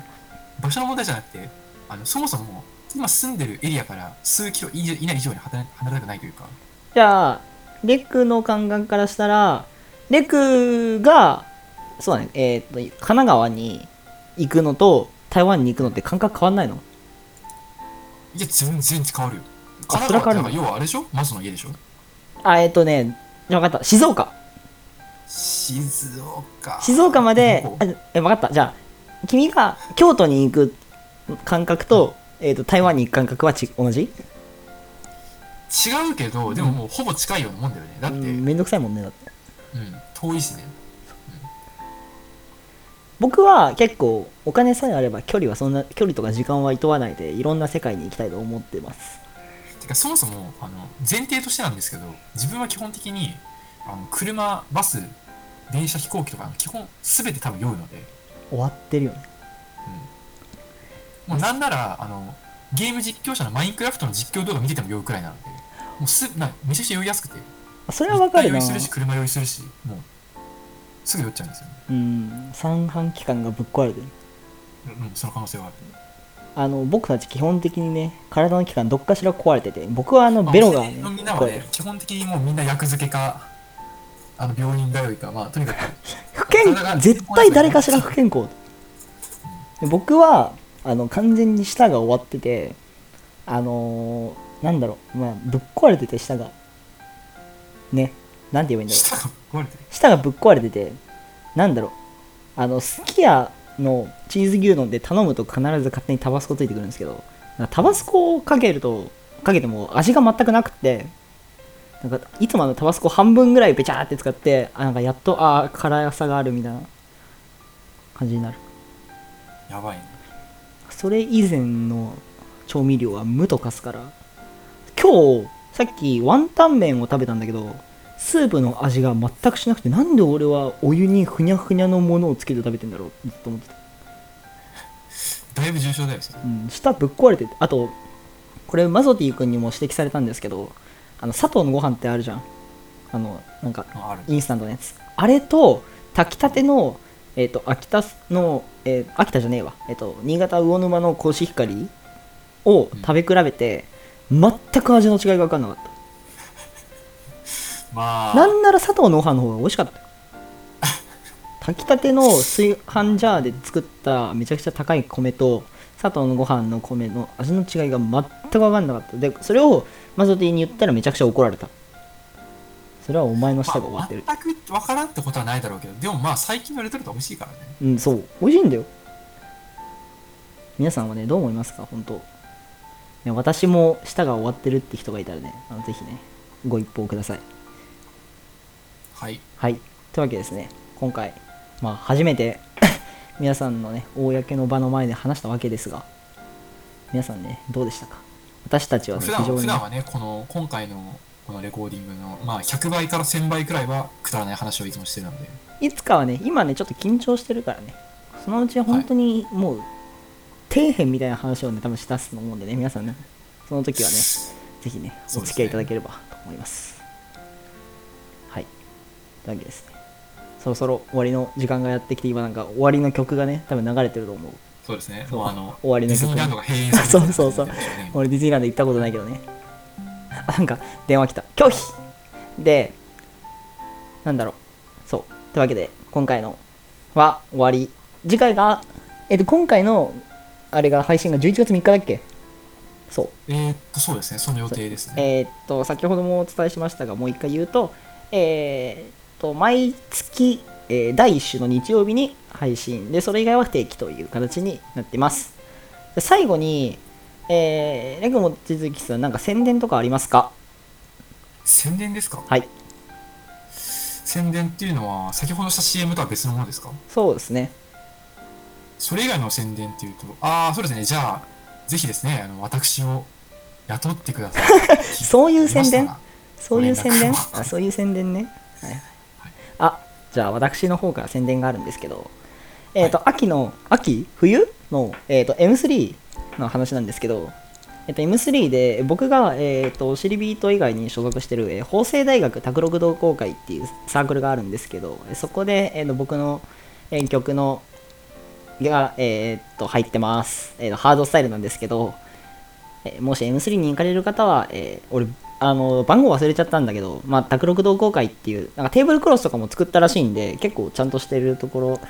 場所の問題じゃなくて、あの、そもそも今住んでるエリアから数キロ以内以上に離れ離れたくないというか、じゃあレクの感覚からしたらレクがそうだねえーっと神奈川に行くのと台湾に行くのって感覚変わんないの？いや、全然変わるよ。あ神奈川って要はあれでしょ？マスの家でしょ？あえーっとね分かった。静岡。静岡。静岡まで え分かった。じゃあ君が京都に行く感覚と,、えーっと台湾に行く感覚はち同じ？違うけど、でももうほぼ近いようなもんだよね。だって、ううん。ん、めんどくさいもんねだって。遠いしね。僕は結構お金さえあれば距離はそんな距離とか時間はいとわないでいろんな世界に行きたいと思ってますそもそもあの前提としてなんですけど自分は基本的にあの車バス電車飛行機とか基本全て多分酔うので、終わってるよね。もうなんならあのゲーム実況者のマインクラフトの実況動画見てても酔うくらいなので。もうすなめちゃくちゃ酔いやすくて。それはわかるな。酔いするし車酔いするしもうすぐ酔っちゃうんですよね。うん。三半規管がぶっ壊れてる。うん、うん、その可能性はあるあの僕たち基本的にね体の器官どっかしら壊れてて僕はあのベロがねみんなはね基本的にもうみんな役付けかあの病院通いかまあとにかく。不健康絶対誰かしら不健康。で僕はあの完全に舌が終わっててあのーなんだろうまあぶっ壊れてて舌が。ね。なんて言えばいいんだろう。舌がぶっ壊れててなんだろう。あのすき家のチーズ牛丼で頼むと必ず勝手にタバスコついてくるんですけどタバスコをかけるとかけても味が全くなくってなんかいつもあのタバスコ半分ぐらいべちゃーって使ってあなんかやっとあー辛さがあるみたいな感じになる。やばいね。それ以前の調味料は無と化すから今日さっきワンタン麺を食べたんだけどスープの味が全くしなくてなんで俺はお湯にふにゃふにゃのものをつけて食べてんだろうと思ってた、だいぶ重症だよそれ。うん、舌ぶっ壊れててあとこれマゾティ君にも指摘されたんですけどあの砂糖のご飯ってあるじゃん。あのなんかインスタントのやつ。あれと炊きたての、えっと秋田の、えー秋田じゃねえわ、えっと新潟魚沼のコシヒカリを食べ比べて、全く味の違いが分かんなかったまあ、なんなら佐藤のご飯の方が美味しかった。よ 炊きたての炊飯ジャーで作っためちゃくちゃ高い米と佐藤のご飯の米の味の違いが全く分かんなかった。でそれをマゾティに言ったらめちゃくちゃ怒られた。それはお前の舌が終わまあってる、全くわからんってことはないだろうけど、でもまあ最近のレトルト美味しいからね。うんそう。美味しいんだよ。皆さんはねどう思いますか？本当。ね私も舌が終わってるって人がいたらねあのぜひねご一報くださいはい。はい。というわけでですね、今回、まあ、初めて 皆さんのね、公の場の前で話したわけですが、皆さんね、どうでしたか？私たちはね、非常にね、普段はね、この今回のこのレコーディングの、まあ、100倍から1000倍くらいはくだらない話をいつもしてるので、いつかはね、今ね、ちょっと緊張してるからね、そのうち本当にもう、底辺みたいな話をね、多分しだすと思うんでね、皆さんね、その時はね、ぜひね、お付き合いいただければと思います。わけですね、そろそろ終わりの時間がやってきて、今なんか終わりの曲がね、多分流れてると思う。そうですね、そう。もうあの、終わりの曲。ディズニーランドが閉園するそうそうそう。俺ディズニーランド行ったことないけどね。あなんか電話来た。拒否。でなんだろう。そう。というわけで今回のは終わり。次回がえっと今回のあれが配信が11月3日だっけ？そう。えーっと、そうですね、その予定ですね。えーっと先ほどもお伝えしましたがもう一回言うとえーっと毎月、えー第1週の日曜日に配信でそれ以外は不定期という形になっています。で最後にえー、レグモチズキさんなんか宣伝とかありますか？宣伝ですか？はい。宣伝っていうのは、先ほどした CM とは別のものですか？そうですね。それ以外の宣伝っていうと、ああ、そうですね、じゃあ、ぜひですね、あの私を雇ってください。そういう宣伝？そういう宣伝？あそういう宣伝ね、はいはい、あじゃあ私の方から宣伝があるんですけどえっ、と、秋の秋？冬？の、えー、と M3 の話なんですけど、えっと M3 で僕が、えっとシリビート以外に所属してる、えー法政大学卓録同好会っていうサークルがあるんですけどえそこで、えーと僕の、えー曲のが、えーっと入ってます、えーとハードスタイルなんですけど、えーもし M3 に行かれる方は、えー俺あの番号忘れちゃったんだけど、まあ、卓録同好会っていうなんかテーブルクロスとかも作ったらしいんで結構ちゃんとしてるところ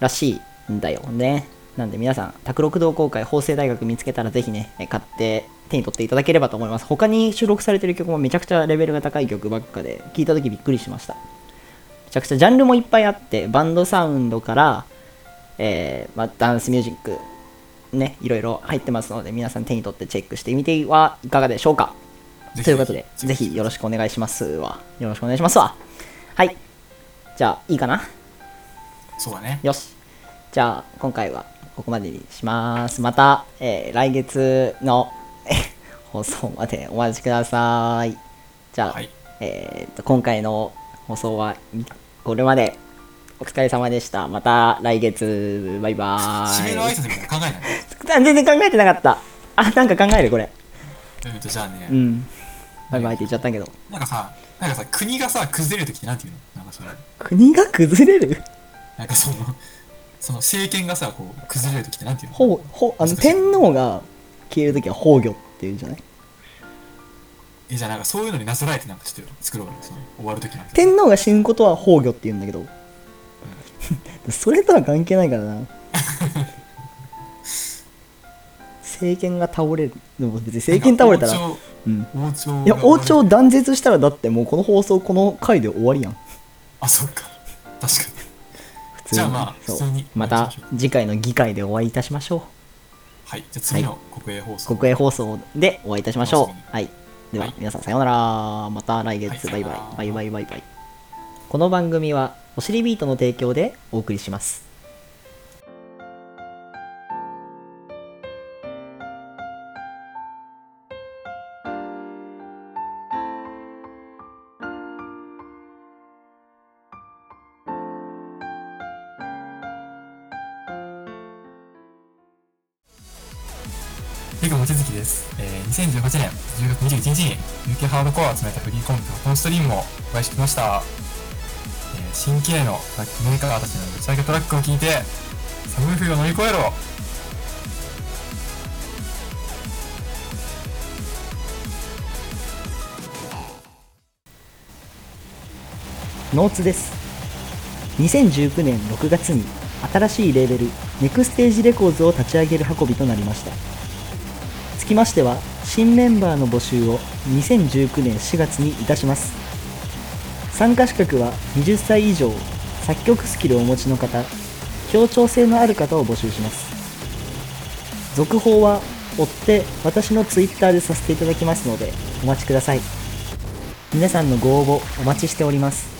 らしいんだよね。なんで皆さん卓録同好会法政大学見つけたらぜひね買って手に取っていただければと思います。他に収録されてる曲もめちゃくちゃレベルが高い曲ばっかで聞いた時びっくりしました。めちゃくちゃジャンルもいっぱいあってバンドサウンドからえーまあ、ダンスミュージックねいろいろ入ってますので皆さん手に取ってチェックしてみてはいかがでしょうか。ということでぜひ。よろしくお願いしますわ。よろしくお願いしますわ。はい。じゃあいいかな？そうだね。よし。じゃあ今回はここまでにします。また、えー来月のえ放送までお待ちください。じゃあ、はい。えーと今回の放送はこれまで。お疲れ様でした。また来月。バイバーイ。締めの挨拶みたいなの考えない？あ 全然考えてなかった。あ、なんか考える、これ。うんと、じゃあね、うん。バイバイって言っちゃったけど。なんかさ、なんかさ、国がさ、崩れるときってなんていうの？なんかその、国が崩れる？なんかその、その政権がさ、こう、崩れるときってなんていうの？ほう、ほう、あの、難しい天皇が消えるときは崩御っていうんじゃない？え、じゃあなんかそういうのになぞらえてなんかちょっと作ろうよ。その終わるときなんて。天皇が死ぬことは崩御って言うんだけど。それとは関係ないからな。政権が倒れる。でも別に政権倒れたら。うん。王朝、いや、王朝断絶したらだってもうこの放送、この回で終わりやん。あ、そっか。確かに。普通に。じゃあまあ普通にまた次回の議会でお会いいたしましょう。はい。じゃあ次の国営放送。国営放送でお会いいたしましょう。はい。では、はい皆さんさようなら。また来月、バイバイはいさような。らバイバイバイバイ。この番組は、おしりビートの提供でお送りします。ヒグ望月です、えー、2018年10月21日に UK ハードコアを集めたフリーコンプハポンストリームをお会いしてきました、えー、新規の楽器メーカーたちの打ち上げトラックを聞いて寒い冬を乗り越えろ。ノーツです。2019年6月に新しいレーベルネクステージレコーズを立ち上げる運びとなりました。つきましては新メンバーの募集を2019年4月にいたします。参加資格は20歳以上作曲スキルをお持ちの方協調性のある方を募集します。続報は追って私のツイッターでさせていただきますのでお待ちください。皆さんのご応募お待ちしております。